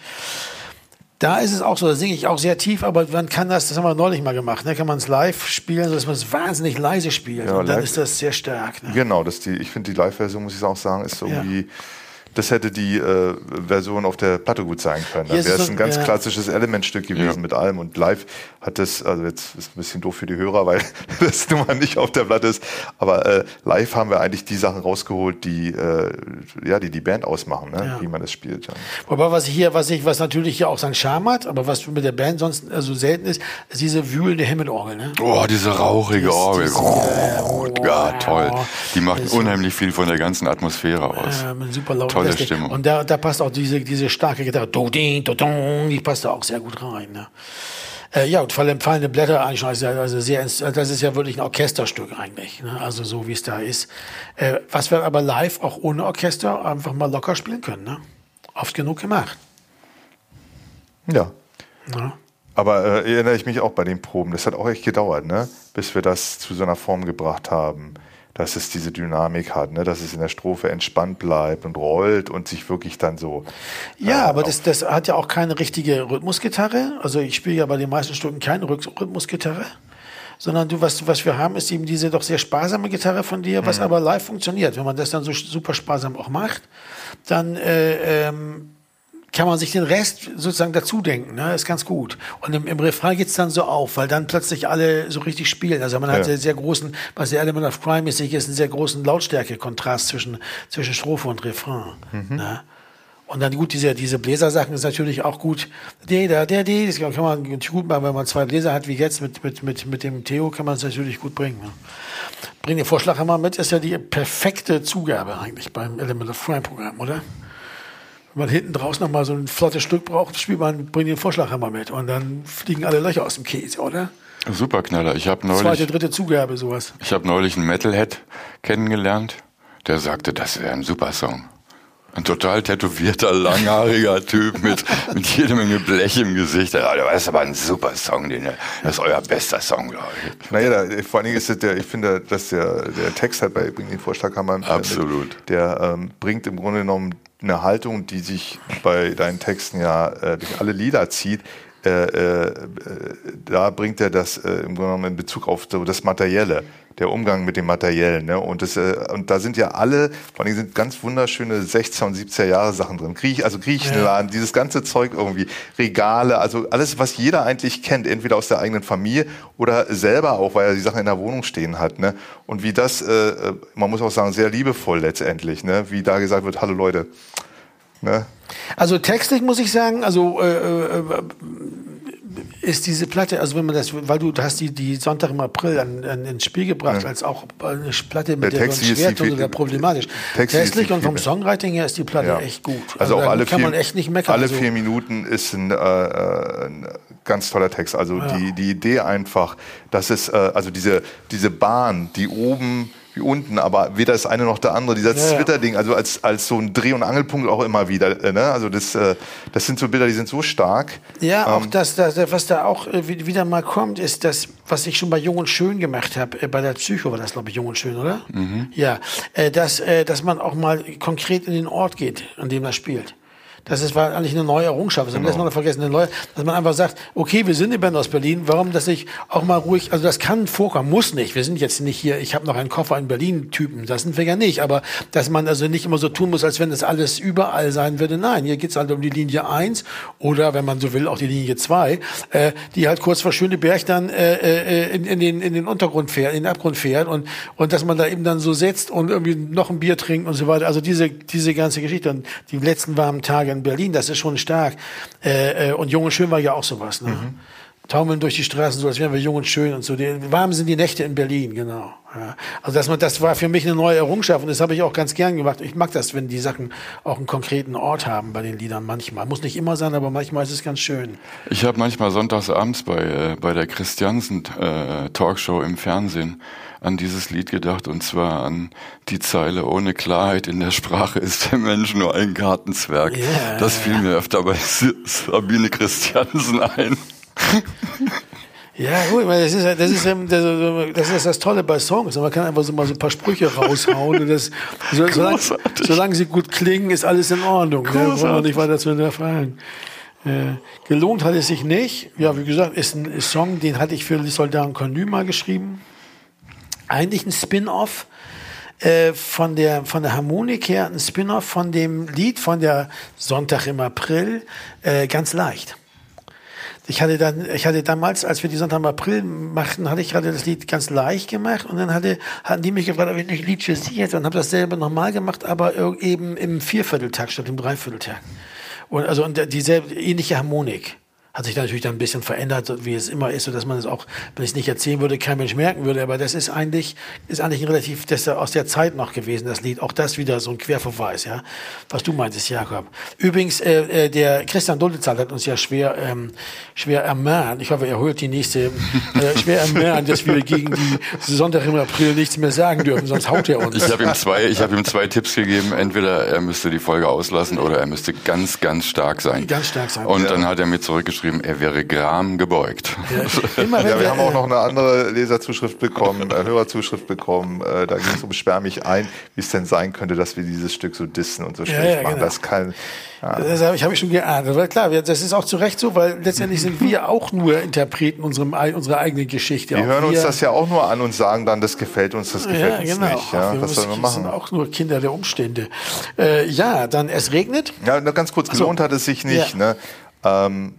da ist es auch so, da singe ich auch sehr tief, aber man kann das, das haben wir neulich mal gemacht, ne? kann man es live spielen, sodass man es wahnsinnig leise spielt. Ja, und dann ist das sehr stark. Ne? Genau, das die, ich finde die Live-Version, muss ich auch sagen, ist irgendwie... Ja das hätte die äh, Version auf der Platte gut sein können. Dann wäre es ein ganz ja. klassisches Elementstück gewesen ja. mit allem. Und live hat das, also jetzt ist ein bisschen doof für die Hörer, weil das nun mal nicht auf der Platte ist. Aber äh, live haben wir eigentlich die Sachen rausgeholt, die äh, ja, die die Band ausmachen, ne? Ja. wie man das spielt. Ja. Wobei was hier, was ich, was natürlich hier auch seinen Charme hat, aber was mit der Band sonst also selten ist, ist diese wühlende Himmelorgel. Ne? Oh, diese rauchige das, Orgel. Das, oh, ja, toll. Die macht unheimlich viel von der ganzen Atmosphäre aus. Ja, super laut tolle Stimmung. Und da, da passt auch diese, diese starke Gitarre, die passt da auch sehr gut rein. Ne? Äh, ja, und fallende Blätter eigentlich also, also sehr, das ist ja wirklich ein Orchesterstück eigentlich, ne? also so wie es da ist. Äh, was wir aber live auch ohne Orchester einfach mal locker spielen können. Ne? Oft genug gemacht. Ja. ja. Aber äh, erinnere ich mich auch bei den Proben, das hat auch echt gedauert, ne? bis wir das zu so einer Form gebracht haben dass es diese Dynamik hat, ne? dass es in der Strophe entspannt bleibt und rollt und sich wirklich dann so. Ja, äh, aber das, das hat ja auch keine richtige Rhythmusgitarre. Also ich spiele ja bei den meisten Stücken keine Rhythmusgitarre. Sondern du, was, was wir haben, ist eben diese doch sehr sparsame Gitarre von dir, was mhm. aber live funktioniert. Wenn man das dann so super sparsam auch macht, dann äh, ähm, kann man sich den Rest sozusagen dazu denken. Ne? Ist ganz gut. Und im, im Refrain geht's dann so auf, weil dann plötzlich alle so richtig spielen. Also man ja. hat sehr, sehr großen, was der Element of Crime ist, ist einen sehr großen Lautstärke-Kontrast zwischen, zwischen Strophe und Refrain. Mhm. Ne? Und dann gut, diese, diese Bläsersachen ist natürlich auch gut. Der, der, der, der, das kann man gut machen, wenn man zwei Bläser hat, wie jetzt mit, mit, mit, mit dem Theo, kann man es natürlich gut bringen. Ne? Bring den Vorschlaghammer mit, ist ja die perfekte Zugabe eigentlich beim Element of Crime Programm, oder? Wenn man hinten draußen noch mal so ein flottes Stück braucht, spielt man, bringt den Vorschlaghammer mit und dann fliegen alle Löcher aus dem Käse, oder? Super Knaller. Ich habe neulich. Zweite, dritte Zugabe, sowas. Ich habe neulich einen Metalhead kennengelernt, der sagte, das wäre ein super Song. Ein total tätowierter, langhaariger Typ mit, mit jede Menge Blech im Gesicht. Ja, das ist aber ein super Song, den, das ist euer bester Song, glaube ich. Naja, da, vor allen Dingen ist es der, ich finde, dass der, der Text hat bei Bring den Vorschlaghammer. Absolut. Der ähm, bringt im Grunde genommen eine Haltung, die sich bei deinen Texten ja äh, durch alle Lieder zieht. Äh, äh, da bringt er das äh, im Grunde genommen in Bezug auf so das Materielle der Umgang mit dem Materiellen. Ne? Und, das, äh, und da sind ja alle, vor allem sind ganz wunderschöne 16er und 70er Jahre Sachen drin. Griech, also Griechenland, ja. dieses ganze Zeug irgendwie, Regale, also alles, was jeder eigentlich kennt, entweder aus der eigenen Familie oder selber auch, weil er die Sachen in der Wohnung stehen hat. Ne? Und wie das, äh, äh man muss auch sagen, sehr liebevoll letztendlich, ne? wie da gesagt wird, hallo Leute. Ne? Also textlich muss ich sagen, also äh, äh, äh ist diese Platte, also wenn man das, weil du hast die, die Sonntag im April an, an, ins Spiel gebracht, ja. als auch eine Platte mit der, der Schwerton oder problematisch. Textlich und vom Songwriting her ist die Platte ja. echt gut. Also, also auch alle kann vier, man echt nicht meckern. Alle also vier Minuten ist ein, äh, ein ganz toller Text. Also ja. die, die Idee einfach, dass es, äh, also diese, diese Bahn, die oben wie unten, aber weder das eine noch der andere. Dieser ja, Twitter-Ding, also als, als so ein Dreh- und Angelpunkt auch immer wieder. Äh, ne? Also das, äh, das sind so Bilder, die sind so stark. Ja, ähm, auch das, das, was da auch äh, wieder mal kommt, ist das, was ich schon bei Jung und Schön gemacht habe. Äh, bei der Psycho war das, glaube ich, Jung und Schön, oder? Mhm. Ja, dass, dass man auch mal konkret in den Ort geht, an dem das spielt. Das ist, war eigentlich eine neue Errungenschaft. Das genau. haben wir mal vergessen. Eine neue, dass man einfach sagt, okay, wir sind eine Band aus Berlin. Warum, dass ich auch mal ruhig, also das kann vorkommen, muss nicht. Wir sind jetzt nicht hier, ich habe noch einen Koffer in Berlin-Typen. Das sind wir ja nicht. Aber dass man also nicht immer so tun muss, als wenn das alles überall sein würde. Nein, hier geht's halt um die Linie 1 oder, wenn man so will, auch die Linie 2, äh, die halt kurz vor Schöneberg dann äh, äh, in, in, den, in den Untergrund fährt, in den Abgrund fährt und, und dass man da eben dann so sitzt und irgendwie noch ein Bier trinkt und so weiter. Also diese, diese ganze Geschichte und die letzten warmen Tage in Berlin, das ist schon stark. Äh, äh, und Jung und Schön war ja auch sowas. Ne? Mhm. Taumeln durch die Straßen, so als wären wir jung und schön und so. Die, warm sind die Nächte in Berlin, genau. Ja. Also dass man, das war für mich eine neue Errungenschaft und das habe ich auch ganz gern gemacht. Ich mag das, wenn die Sachen auch einen konkreten Ort haben bei den Liedern manchmal. Muss nicht immer sein, aber manchmal ist es ganz schön. Ich habe manchmal sonntags abends bei, äh, bei der Christiansen äh, Talkshow im Fernsehen an dieses Lied gedacht und zwar an die Zeile ohne Klarheit in der Sprache ist der Mensch nur ein Gartenzwerg. Yeah. Das fiel mir öfter bei Sabine Christiansen ein. Ja, gut, das ist, das, ist, das ist das Tolle bei Songs. Man kann einfach so mal so ein paar Sprüche raushauen. Und das, so, solange, solange, sie gut klingen, ist alles in Ordnung. Ne? Wollen wir nicht weiter zu hinterfragen. Äh, gelohnt hat es sich nicht. Ja, wie gesagt, ist ein Song, den hatte ich für die Soldaten Connu mal geschrieben eigentlich ein Spin-off äh, von der von der Harmonik her, ein Spin-off von dem Lied von der Sonntag im April, äh, ganz leicht. Ich hatte dann, ich hatte damals, als wir die Sonntag im April machten, hatte ich gerade das Lied ganz leicht gemacht und dann hatte, hatten die mich gefragt, ob ich nicht ein Lied für sie hätte und habe dasselbe nochmal gemacht, aber eben im Viervierteltakt statt im Dreivierteltakt. Und also und dieselbe ähnliche Harmonik hat sich natürlich dann ein bisschen verändert, wie es immer ist, so dass man es auch, wenn ich es nicht erzählen würde, kein Mensch merken würde. Aber das ist eigentlich, ist eigentlich ein relativ, das ist aus der Zeit noch gewesen, das Lied. Auch das wieder so ein Querverweis, ja. Was du meintest, Jakob. Übrigens, äh, äh, der Christian Duldezahl hat uns ja schwer, ähm, schwer ermahnt. Ich hoffe, er holt die nächste, äh, schwer ermahnt, dass wir gegen die Sonntag im April nichts mehr sagen dürfen, sonst haut er uns. Ich habe ihm zwei, ich habe ihm zwei Tipps gegeben. Entweder er müsste die Folge auslassen oder er müsste ganz, ganz stark sein. Ganz stark sein. Und ja. dann hat er mir zurückgeschrieben, geschrieben, er wäre Gram gebeugt. Ja, immer, ja wir haben auch noch eine andere Leserzuschrift bekommen, eine Hörerzuschrift bekommen. Äh, da ging es um Sperr mich ein, wie es denn sein könnte, dass wir dieses Stück so dissen und so schlecht ja, ja, machen. Genau. Das kann. Ja. Das habe ich, hab ich schon geahnt. Aber klar, das ist auch zu Recht so, weil letztendlich sind wir auch nur Interpreten unserem, unserer eigenen Geschichte. Wir hören wir, uns das ja auch nur an und sagen dann, das gefällt uns, das gefällt uns genau. nicht. Ja, wir was sollen wir machen? sind auch nur Kinder der Umstände. Äh, ja, dann es regnet. Ja, ganz kurz, gelohnt so. hat es sich nicht. Ne? Ähm,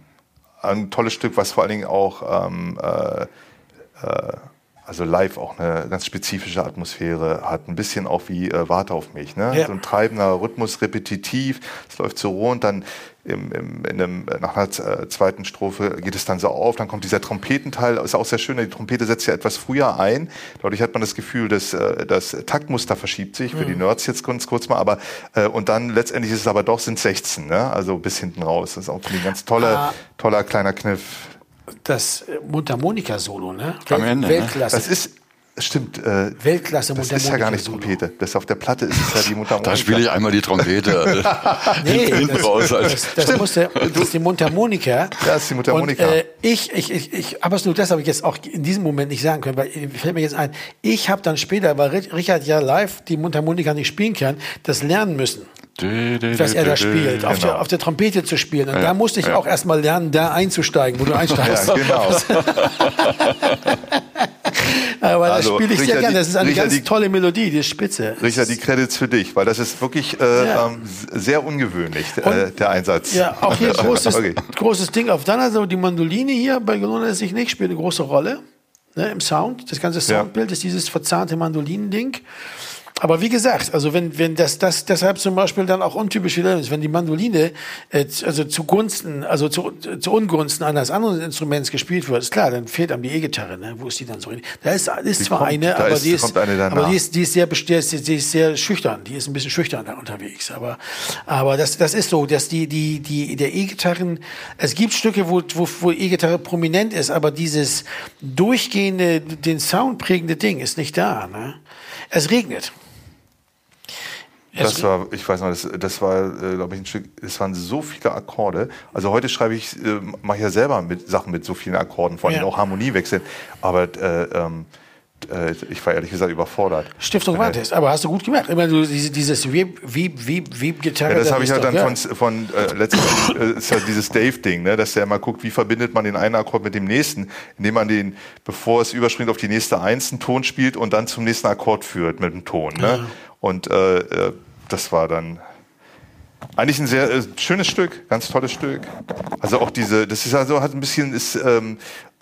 ein tolles Stück, was vor allen Dingen auch ähm, äh, äh, also live auch eine ganz spezifische Atmosphäre hat. Ein bisschen auch wie äh, Warte auf mich. Ne? Ja. So ein treibender Rhythmus, repetitiv, es läuft so rund, dann im, im, in einem, nach einer äh, zweiten Strophe geht es dann so auf, dann kommt dieser Trompetenteil, ist auch sehr schön, die Trompete setzt ja etwas früher ein, dadurch hat man das Gefühl, dass äh, das Taktmuster verschiebt sich, für mhm. die Nerds jetzt ganz kurz mal, aber äh, und dann letztendlich ist es aber doch, sind 16, ne? also bis hinten raus, das ist auch ein ganz toller, ah. toller kleiner Kniff das Mundharmonika-Solo, ne? Am Ende, ne? Weltklasse. Das ist, Stimmt. Äh, Weltklasse Das ist ja gar nicht Trompete. Das auf der Platte ist es ja die Mundharmonika. Da spiele ich einmal die Trompete. nee, das, raus, das, das, muss der, das ist die Mundharmonika. Ja, das ist die Mundharmonika. Und, äh, ich, ich, ich, ich, aber nur das habe ich jetzt auch in diesem Moment nicht sagen können, weil fällt mir jetzt ein, ich habe dann später, weil Richard ja live die Mundharmonika nicht spielen kann, das lernen müssen. Was er da spielt, auf, der, auf der Trompete zu spielen. Und ja, da musste ich ja. auch erstmal lernen, da einzusteigen, wo du einsteigst. Ja, genau. Aber das also, spiele ich Richard, sehr gerne. Das ist eine Richard, ganz tolle Melodie, die ist spitze. Richard, die Credits für dich, weil das ist wirklich äh, ja. ähm, sehr ungewöhnlich, äh, der Einsatz. Ja, auch hier großes, okay. großes Ding auf deiner Seite. Die Mandoline hier bei Gelona ist sich nicht, spielt eine große Rolle ne, im Sound. Das ganze Soundbild ist dieses verzahnte Mandolinen-Ding. Aber wie gesagt, also wenn, wenn das, das deshalb zum Beispiel dann auch untypisch ist, wenn die Mandoline äh, also zugunsten, also zu, zu Ungunsten eines anderen Instruments gespielt wird, ist klar, dann fehlt einem die E-Gitarre, ne? Wo ist die dann so? Da ist, ist die zwar kommt, eine, aber, ist, die, ist, eine aber die ist, die ist sehr, die ist, die ist sehr schüchtern, die ist ein bisschen schüchtern da unterwegs. Aber, aber das, das ist so, dass die, die, die, der E-Gitarren, es gibt Stücke, wo, wo, wo E-Gitarre prominent ist, aber dieses durchgehende, den Sound prägende Ding ist nicht da, ne? Es regnet. Das war, ich weiß noch, das, das war, äh, glaube ich, ein Stück, es waren so viele Akkorde. Also heute schreibe ich, äh, mache ich ja selber mit Sachen mit so vielen Akkorden, vor allem ja. auch Harmoniewechseln. Aber äh, ähm, äh, ich war ehrlich gesagt überfordert. Stiftung Warntest, aber hast du gut gemacht. Immer du, diese, dieses Web, Web, Web, Web-Gitarre. Ja, das habe ich halt dann ja. von, von äh, letztendlich äh, ist halt dieses Dave-Ding, ne, dass der immer guckt, wie verbindet man den einen Akkord mit dem nächsten, indem man den, bevor es überspringt auf die nächste Eins, einen Ton spielt und dann zum nächsten Akkord führt mit dem Ton. Ne? Ja. Und äh, äh, das war dann eigentlich ein sehr äh, schönes Stück, ganz tolles Stück. Also auch diese, das ist also hat ein bisschen ist ähm, äh, äh,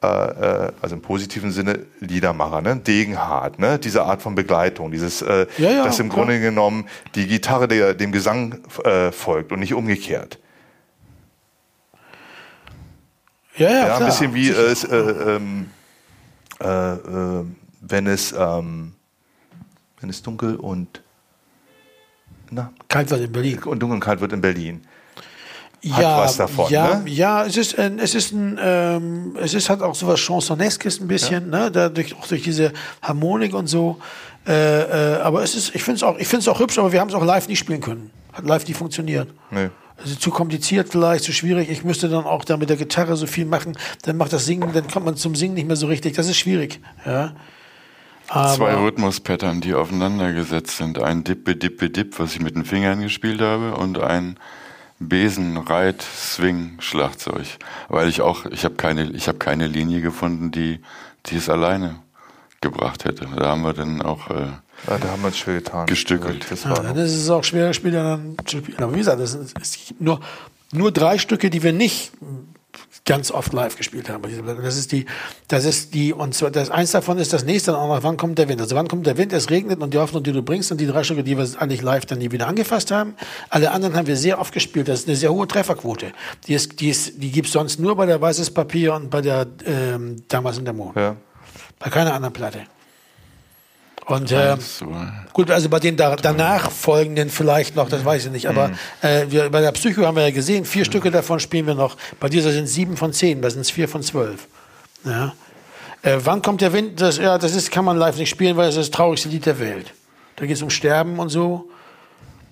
also im positiven Sinne Liedermacher, ne? Degenhart, ne? Diese Art von Begleitung, dieses, äh, ja, ja, dass im klar. Grunde genommen die Gitarre der, dem Gesang äh, folgt und nicht umgekehrt. Ja, ja, ja klar. ein bisschen wie äh, äh, ähm, äh, äh, wenn es ähm, wenn es dunkel und na? Kalt wird in Berlin. Und dunkel und kalt wird in Berlin. Hat ja, was davon, ja, ne? ja, es ist, ein, es ist ein, ähm, es ist halt auch so was Chansoneskes ein bisschen, ja. ne, dadurch auch durch diese Harmonik und so. Äh, äh, aber es ist, ich finde es auch, ich finde es auch hübsch, aber wir haben es auch live nicht spielen können. Hat live nicht funktioniert. Nee. Also zu kompliziert vielleicht, zu schwierig. Ich müsste dann auch da mit der Gitarre so viel machen. Dann macht das Singen, dann kommt man zum Singen nicht mehr so richtig. Das ist schwierig. Ja. Aber Zwei Rhythmuspattern, die aufeinander gesetzt sind. Ein Dippe, Dippe, Dipp, was ich mit den Fingern gespielt habe, und ein Besen, Reit, Swing, Schlagzeug. Weil ich auch, ich habe keine, ich habe keine Linie gefunden, die, die es alleine gebracht hätte. Da haben wir dann auch äh, ja, da haben wir es schwer getan. Gestückelt. Das ja, dann ist es auch schwer, Spieler dann zu spielen. Aber wie gesagt, es gibt nur, nur drei Stücke, die wir nicht ganz oft live gespielt haben. Das ist die, das ist die, und zwar, das, eins davon ist das nächste, auch, wann kommt der Wind? Also wann kommt der Wind? Es regnet und die Hoffnung, die du bringst, sind die drei Stücke, die wir eigentlich live dann nie wieder angefasst haben. Alle anderen haben wir sehr oft gespielt. Das ist eine sehr hohe Trefferquote. Die ist, die ist, die gibt's sonst nur bei der Weißes Papier und bei der, ähm, damals in der Mond. Ja. Bei keiner anderen Platte. Und äh, gut, also bei den da, danach folgenden vielleicht noch, das weiß ich nicht, aber mhm. äh, wir, bei der Psycho haben wir ja gesehen, vier mhm. Stücke davon spielen wir noch. Bei dieser sind sieben von zehn, da sind es vier von zwölf. Ja. Äh, wann kommt der Wind? Das, ja, das ist, kann man live nicht spielen, weil es ist das traurigste Lied der Welt. Da geht es um Sterben und so.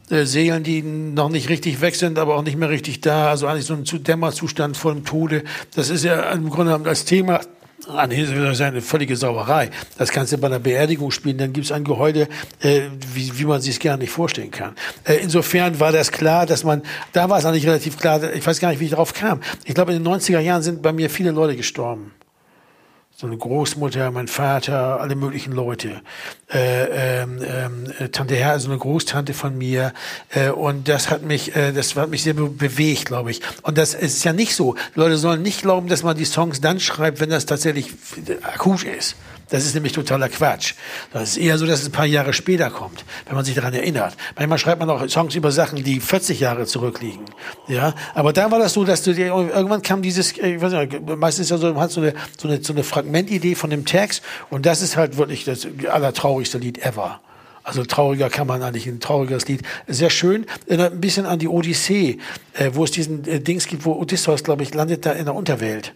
Äh, Seelen, die noch nicht richtig weg sind, aber auch nicht mehr richtig da. Also eigentlich so ein Dämmerzustand vor dem Tode. Das ist ja im Grunde genommen als Thema an das ist eine völlige Sauerei. Das kannst du bei einer Beerdigung spielen, dann gibt es ein Gehäuse, äh, wie, wie man sich es gar nicht vorstellen kann. Äh, insofern war das klar, dass man, da war es eigentlich relativ klar, ich weiß gar nicht, wie ich darauf kam. Ich glaube, in den 90er Jahren sind bei mir viele Leute gestorben so eine Großmutter, mein Vater, alle möglichen Leute, äh, ähm, äh, Tante Herr, also eine Großtante von mir, äh, und das hat mich, äh, das hat mich sehr be bewegt, glaube ich. Und das ist ja nicht so. Die Leute sollen nicht glauben, dass man die Songs dann schreibt, wenn das tatsächlich akut ist. Das ist nämlich totaler Quatsch. Das ist eher so, dass es ein paar Jahre später kommt, wenn man sich daran erinnert. Manchmal schreibt man auch Songs über Sachen, die 40 Jahre zurückliegen. Ja, aber da war das so, dass du dir, irgendwann kam dieses, ich weiß nicht, meistens ja so, hat so eine, so eine, so eine Fragmentidee von dem Text und das ist halt wirklich das allertraurigste Lied ever. Also trauriger kann man eigentlich, ein trauriges Lied. Sehr schön, ein bisschen an die Odyssee, äh, wo es diesen äh, Dings gibt, wo Odysseus, glaube ich, landet da in der Unterwelt.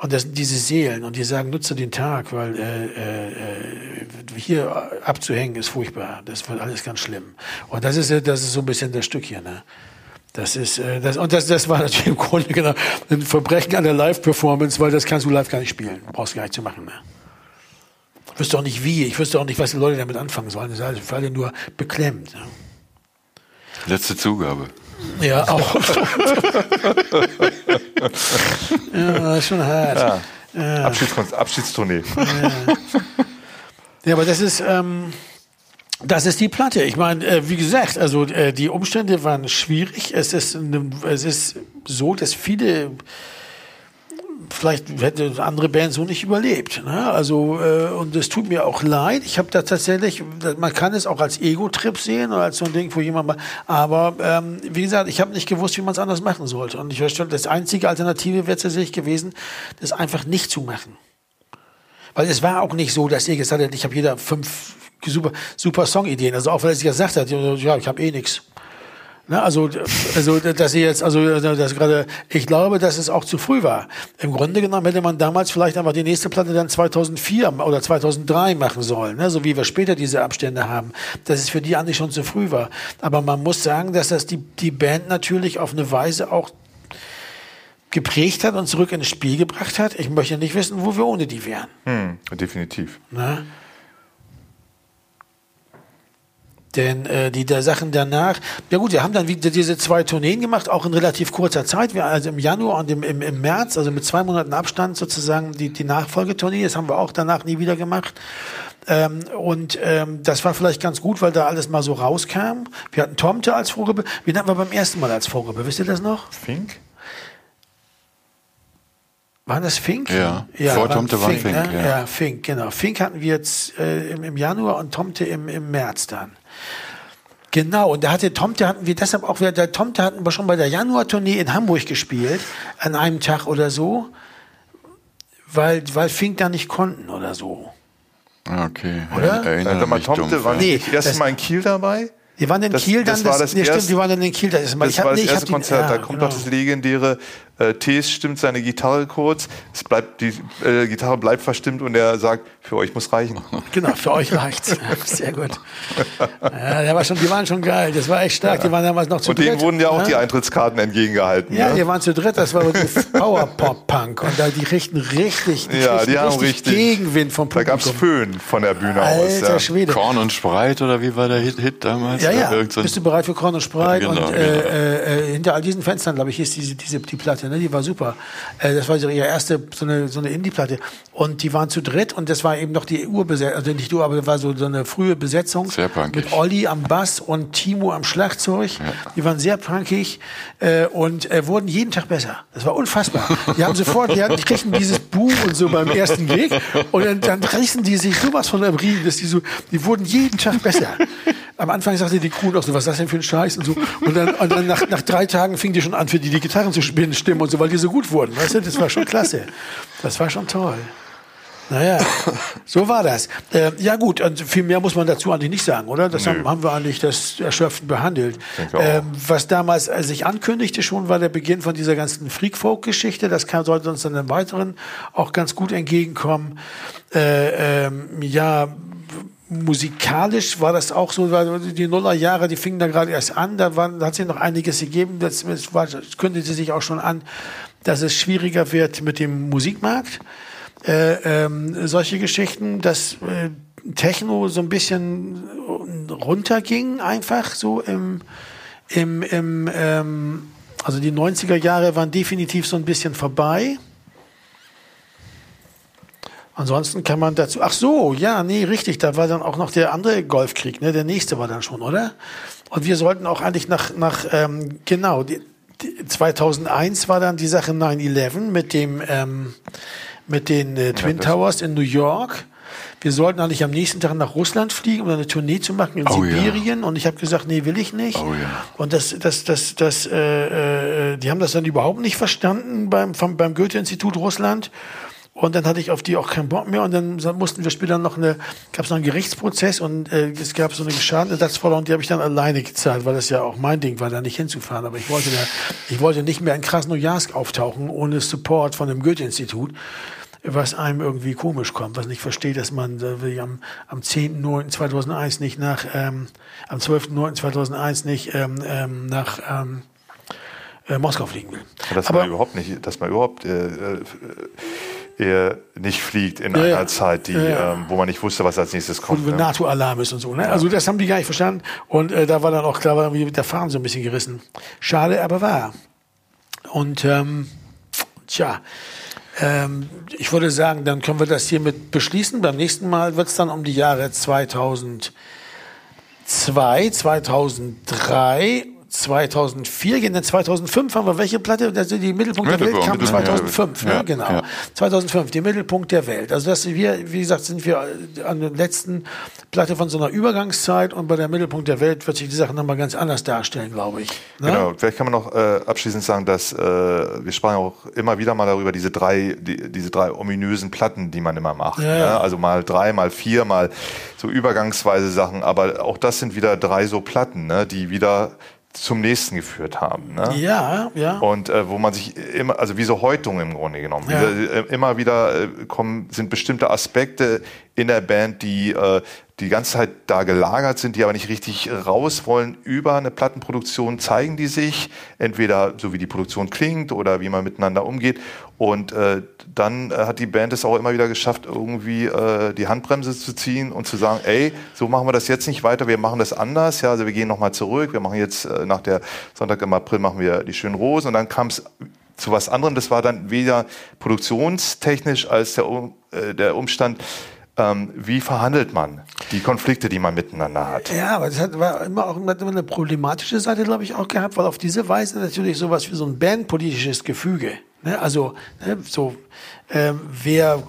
Und das diese Seelen und die sagen, nutze den Tag, weil äh, äh, hier abzuhängen ist furchtbar. Das wird alles ganz schlimm. Und das ist das ist so ein bisschen das Stück hier, ne? Das ist äh, das und das das war natürlich im Grunde genau ein Verbrechen an der Live-Performance, weil das kannst du live gar nicht spielen, brauchst gar nicht zu machen. Ne? Ich wüsste auch nicht wie, ich wüsste auch nicht, was die Leute damit anfangen sollen. Das ist also für alle nur beklemmt. Ne? Letzte Zugabe. Ja, auch. ja, schon hart. Ja. Ja. Abschieds Abschiedstournee. Ja. ja, aber das ist, ähm, das ist die Platte. Ich meine, äh, wie gesagt, also äh, die Umstände waren schwierig. Es ist, es ist so, dass viele vielleicht hätte andere Band so nicht überlebt. Ne? Also äh, und es tut mir auch leid. Ich habe da tatsächlich, man kann es auch als Ego-Trip sehen oder als so ein Ding, wo jemand mal. Aber ähm, wie gesagt, ich habe nicht gewusst, wie man es anders machen sollte. Und ich verstehe, das einzige Alternative wäre tatsächlich gewesen, das einfach nicht zu machen. Weil es war auch nicht so, dass ihr gesagt habt, ich habe jeder fünf super, super Songideen. Also auch weil er sich gesagt hat, ja, ich habe eh nichts. Ne, also, also, dass sie jetzt, also, das gerade, ich glaube, dass es auch zu früh war. Im Grunde genommen hätte man damals vielleicht einfach die nächste Platte dann 2004 oder 2003 machen sollen, ne, so wie wir später diese Abstände haben. Dass es für die eigentlich schon zu früh war. Aber man muss sagen, dass das die, die Band natürlich auf eine Weise auch geprägt hat und zurück ins Spiel gebracht hat. Ich möchte nicht wissen, wo wir ohne die wären. Hm, definitiv. Ne? Denn äh, die der Sachen danach, ja gut, wir haben dann wieder diese zwei Tourneen gemacht, auch in relativ kurzer Zeit, wir, also im Januar und im, im, im März, also mit zwei Monaten Abstand sozusagen die, die Nachfolgetournee, das haben wir auch danach nie wieder gemacht. Ähm, und ähm, das war vielleicht ganz gut, weil da alles mal so rauskam. Wir hatten Tomte als Vorgruppe. Wie hatten wir beim ersten Mal als Vorgruppe? Wisst ihr das noch? Fink? War das Fink? Ja, ja vor Tomte war Fink. Fink ne? ja. ja. Fink, genau. Fink hatten wir jetzt äh, im, im Januar und Tomte im, im März dann. Genau, und da hatte Tomte hatten wir deshalb auch wieder, der Tomte hatten wir schon bei der Januar-Tournee in Hamburg gespielt, an einem Tag oder so, weil, weil Fink da nicht konnten oder so. Okay. Oder? Erinnere mal, Tomte war nee, das erste Mal in Kiel dabei? Die waren in das, Kiel dann, das, war das, das nee, stimmt, die waren dann in Kiel. Das, das ich hab, war das nee, erste Konzert, die, ja, da kommt genau. doch das legendäre äh, Tees stimmt seine Gitarre kurz, es bleibt, die äh, Gitarre bleibt verstimmt und er sagt, für euch muss reichen. Genau, für euch reicht's. Sehr gut. Ja, war schon, die waren schon geil, das war echt stark, ja. die waren damals noch zu und dritt. Und denen wurden ja auch ja? die Eintrittskarten entgegengehalten. Ja, ne? die waren zu dritt, das war Power-Pop-Punk und da die richten richtig, die ja, die haben richtig Gegenwind vom Publikum. Da gab's Föhn von der Bühne Alter aus. Ja. Schwede. Korn und Spreit oder wie war der Hit, Hit damals? Ja, ja, bist du bereit für Korn und Spreit? Genau, und äh, genau. Äh, hinter all diesen Fenstern, glaube ich, ist diese, diese, die Platte, ne? die war super. Äh, das war ihre erste so eine, so eine Indie-Platte. Und die waren zu dritt und das war eben noch die Urbesetzung, also nicht du, aber war so, so eine frühe Besetzung. Sehr punkig. Mit Olli am Bass und Timo am Schlagzeug. Ja. Die waren sehr punkig äh, und äh, wurden jeden Tag besser. Das war unfassbar. Die haben sofort, die, hatten, die kriegten dieses Buch und so beim ersten Gig und dann, dann rissen die sich sowas von der Riemen, dass die so, die wurden jeden Tag besser. Am Anfang sagte die Crew noch so, was ist das denn für ein Scheiß und so. Und dann, und dann nach, nach drei Tagen fing die schon an, für die die Gitarren zu spielen, stimmen und so, weil die so gut wurden. Weißt du, das war schon klasse. Das war schon toll. Naja, so war das. Äh, ja gut, und viel mehr muss man dazu eigentlich nicht sagen, oder? Das haben, haben, wir eigentlich das erschöpfend behandelt. Ähm, was damals äh, sich ankündigte schon, war der Beginn von dieser ganzen Freak-Folk-Geschichte. Das kann, sollte uns dann im Weiteren auch ganz gut entgegenkommen. Äh, ähm, ja, musikalisch war das auch so, die Nullerjahre, die fingen da gerade erst an, da, waren, da hat sich noch einiges gegeben. Das, war, das kündigte sich auch schon an, dass es schwieriger wird mit dem Musikmarkt äh, ähm, solche Geschichten, dass äh, Techno so ein bisschen runterging, einfach so im, im, im ähm, also die 90er Jahre waren definitiv so ein bisschen vorbei. Ansonsten kann man dazu, ach so, ja, nee, richtig, da war dann auch noch der andere Golfkrieg, ne, der nächste war dann schon, oder? Und wir sollten auch eigentlich nach, nach ähm, genau, die, die 2001 war dann die Sache 9-11 mit dem, ähm, mit den äh, Twin ja, Towers in New York. Wir sollten eigentlich am nächsten Tag nach Russland fliegen, um eine Tournee zu machen in oh, Sibirien. Ja. Und ich habe gesagt, nee, will ich nicht. Oh, ja. Und das, das, das, das, äh, äh, die haben das dann überhaupt nicht verstanden beim, vom, beim Goethe-Institut Russland. Und dann hatte ich auf die auch keinen Bock mehr. Und dann mussten wir später noch eine, gab es noch einen Gerichtsprozess und äh, es gab so eine Schadenersatzforderung, die habe ich dann alleine gezahlt, weil das ja auch mein Ding war, da nicht hinzufahren. Aber ich wollte da, ich wollte nicht mehr in Krasnojarsk auftauchen ohne Support von dem Goethe-Institut was einem irgendwie komisch kommt, was nicht versteht, dass man äh, am, am 10.09.2001 nicht nach, ähm, am 12.09.2001 nicht ähm, ähm, nach ähm, äh, Moskau fliegen will. Dass Aber, man überhaupt nicht, dass man überhaupt äh, äh, nicht fliegt in ja, einer Zeit, die, ja, ähm, wo man nicht wusste, was als nächstes kommt. Wo ne? NATO-Alarm ist und so. Ne? Also das haben die gar nicht verstanden. Und äh, da war dann auch klar, war irgendwie der Fahren so ein bisschen gerissen. Schade, aber wahr. Und ähm, tja, ähm, ich würde sagen, dann können wir das hiermit beschließen. Beim nächsten Mal wird es dann um die Jahre 2002, 2003 2004 gehen, denn 2005 haben wir welche Platte? Also die Mittelpunkt, Mittelpunkt der Welt kam 2005, ja, ne? genau. Ja. 2005, die Mittelpunkt der Welt. Also das wir, wie gesagt, sind wir an der letzten Platte von so einer Übergangszeit und bei der Mittelpunkt der Welt wird sich die Sache nochmal ganz anders darstellen, glaube ich. Ne? Genau, vielleicht kann man noch äh, abschließend sagen, dass äh, wir sprachen auch immer wieder mal darüber, diese drei, die, diese drei ominösen Platten, die man immer macht. Ja, ne? Also mal drei, mal vier, mal so übergangsweise Sachen, aber auch das sind wieder drei so Platten, ne? die wieder zum nächsten geführt haben. Ne? Ja, ja. Und äh, wo man sich immer, also wie so Häutungen im Grunde genommen, ja. wieder, äh, immer wieder äh, kommen, sind bestimmte Aspekte in der Band, die äh, die ganze Zeit da gelagert sind, die aber nicht richtig raus wollen über eine Plattenproduktion, zeigen die sich, entweder so wie die Produktion klingt oder wie man miteinander umgeht. Und äh, dann äh, hat die Band es auch immer wieder geschafft, irgendwie äh, die Handbremse zu ziehen und zu sagen, ey, so machen wir das jetzt nicht weiter, wir machen das anders. Ja, also wir gehen nochmal zurück, wir machen jetzt äh, nach der Sonntag im April machen wir die schönen Rosen und dann kam es zu was anderem. Das war dann weder produktionstechnisch als der, äh, der Umstand, ähm, wie verhandelt man die Konflikte, die man miteinander hat? Ja, aber das hat war immer auch immer eine problematische Seite, glaube ich, auch gehabt, weil auf diese Weise natürlich sowas wie so ein bandpolitisches Gefüge, ne? also ne, so ähm, wer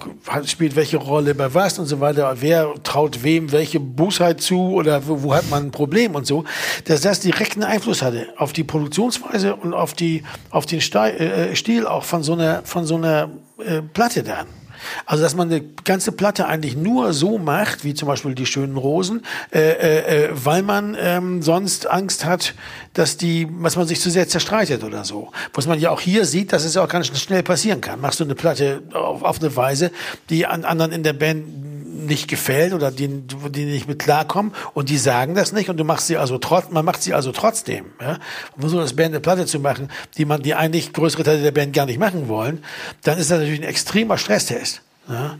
spielt welche Rolle bei was und so weiter, wer traut wem welche Bosheit zu oder wo, wo hat man ein Problem und so, dass das direkten Einfluss hatte auf die Produktionsweise und auf die auf den äh, Stil auch von so einer von so einer äh, Platte dann. Also dass man eine ganze Platte eigentlich nur so macht, wie zum Beispiel die schönen Rosen, äh, äh, äh, weil man ähm, sonst Angst hat, dass die, was man sich zu sehr zerstreitet oder so. Was man ja auch hier sieht, dass es auch ganz schnell passieren kann. Machst du eine Platte auf, auf eine Weise, die an anderen in der Band nicht gefällt oder die, die nicht mit klarkommen und die sagen das nicht und du machst sie also trotz, man macht sie also trotzdem. Ja? Um so das Band eine Platte zu machen, die man, die eigentlich größere Teile der Band gar nicht machen wollen, dann ist das natürlich ein extremer Stresstest. Ja?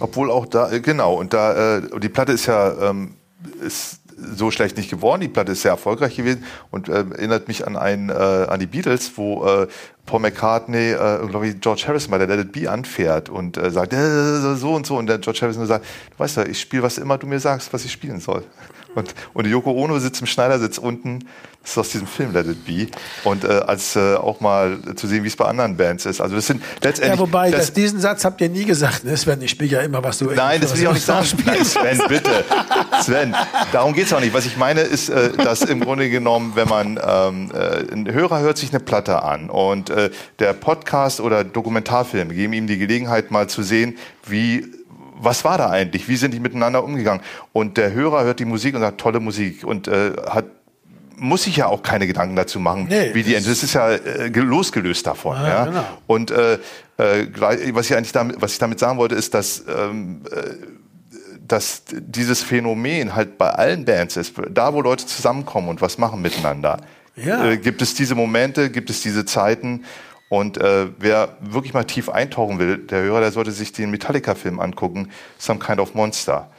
Obwohl auch da, äh, genau, und da, äh, die Platte ist ja, ähm, ist so schlecht nicht geworden. Die Platte ist sehr erfolgreich gewesen und äh, erinnert mich an ein, äh, an die Beatles, wo äh, Paul McCartney, äh, glaube ich, George Harrison bei der Let It Be anfährt und äh, sagt, äh, so und so. Und der George Harrison sagt, du weißt ja, ich spiele, was immer du mir sagst, was ich spielen soll. Und, und Yoko Ono sitzt im Schneidersitz unten, das ist aus diesem Film Let It Be. Und äh, als äh, auch mal zu sehen, wie es bei anderen Bands ist. Also das sind letztendlich... Ja, wobei, das, diesen Satz habt ihr nie gesagt, ne? Sven, ich spiele ja immer, was du... Nein, das will ich auch nicht sagen. Nein, Sven, bitte. Sven, darum geht's auch nicht. Was ich meine ist, äh, dass im Grunde genommen, wenn man... Ähm, äh, ein Hörer hört sich eine Platte an und äh, der Podcast oder Dokumentarfilm geben ihm die Gelegenheit mal zu sehen, wie was war da eigentlich? Wie sind die miteinander umgegangen? Und der Hörer hört die Musik und sagt, tolle Musik und äh, hat muss sich ja auch keine Gedanken dazu machen, nee, wie die Das ist ja äh, losgelöst davon. Ja, ja. Genau. Und äh, äh, was ich eigentlich damit, was ich damit sagen wollte, ist, dass ähm, äh, dass dieses Phänomen halt bei allen Bands ist, da wo Leute zusammenkommen und was machen miteinander. Ja. Äh, gibt es diese Momente, gibt es diese Zeiten, und äh, wer wirklich mal tief eintauchen will, der Hörer, der sollte sich den Metallica-Film angucken, Some Kind of Monster,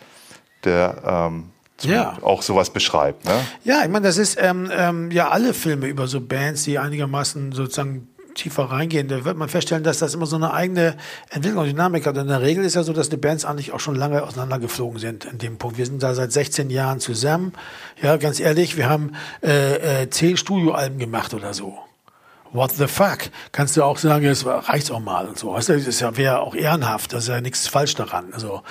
der ähm, ja. auch sowas beschreibt. Ne? Ja, ich meine, das ist ähm, ähm, ja alle Filme über so Bands, die einigermaßen sozusagen tiefer reingehen, da wird man feststellen, dass das immer so eine eigene Entwicklung und Dynamik hat. Und in der Regel ist ja so, dass die Bands eigentlich auch schon lange auseinandergeflogen sind in dem Punkt. Wir sind da seit 16 Jahren zusammen. Ja, ganz ehrlich, wir haben äh, äh, zehn Studioalben gemacht oder so what the fuck? Kannst du auch sagen, es reicht auch mal und so. Das ist ja, wäre auch ehrenhaft, das ist ja nichts falsch daran. Also,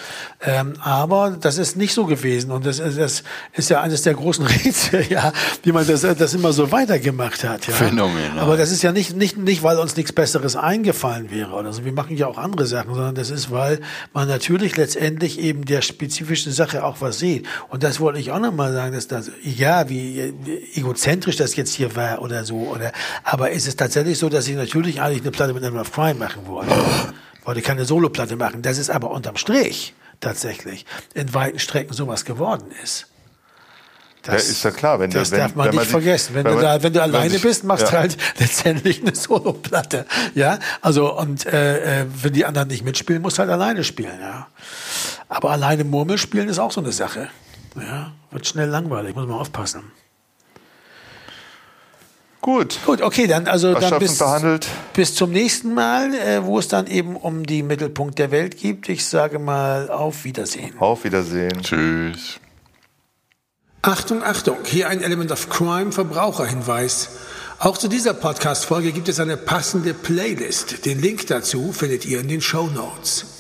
ähm, aber das ist nicht so gewesen und das, das ist ja eines der großen Rätsel, ja, wie man das, das immer so weitergemacht hat. Ja. Phänomen. Aber das ist ja nicht, nicht, nicht, weil uns nichts Besseres eingefallen wäre oder so. Wir machen ja auch andere Sachen, sondern das ist, weil man natürlich letztendlich eben der spezifischen Sache auch was sieht. Und das wollte ich auch nochmal sagen, dass das, ja, wie egozentrisch das jetzt hier war oder so, oder, aber es ist tatsächlich so, dass ich natürlich eigentlich eine Platte mit Animal of Crime machen wollte. wollte keine Soloplatte machen. Das ist aber unterm Strich tatsächlich in weiten Strecken sowas geworden ist. Das, ja, ist ja klar. Wenn das wenn, darf man nicht sich, vergessen. Wenn, wenn, du, da, wenn du alleine sich, bist, machst ja. du halt letztendlich eine Soloplatte. Ja, also und äh, äh, wenn die anderen nicht mitspielen, musst du halt alleine spielen. Ja, aber alleine Murmel spielen ist auch so eine Sache. Ja, wird schnell langweilig, muss man aufpassen. Gut. Gut, okay, dann also dann bis, bis zum nächsten Mal, äh, wo es dann eben um die Mittelpunkt der Welt geht. Ich sage mal auf Wiedersehen. Auf Wiedersehen. Tschüss. Achtung, Achtung, hier ein Element of Crime Verbraucherhinweis. Auch zu dieser Podcast-Folge gibt es eine passende Playlist. Den Link dazu findet ihr in den Show Notes.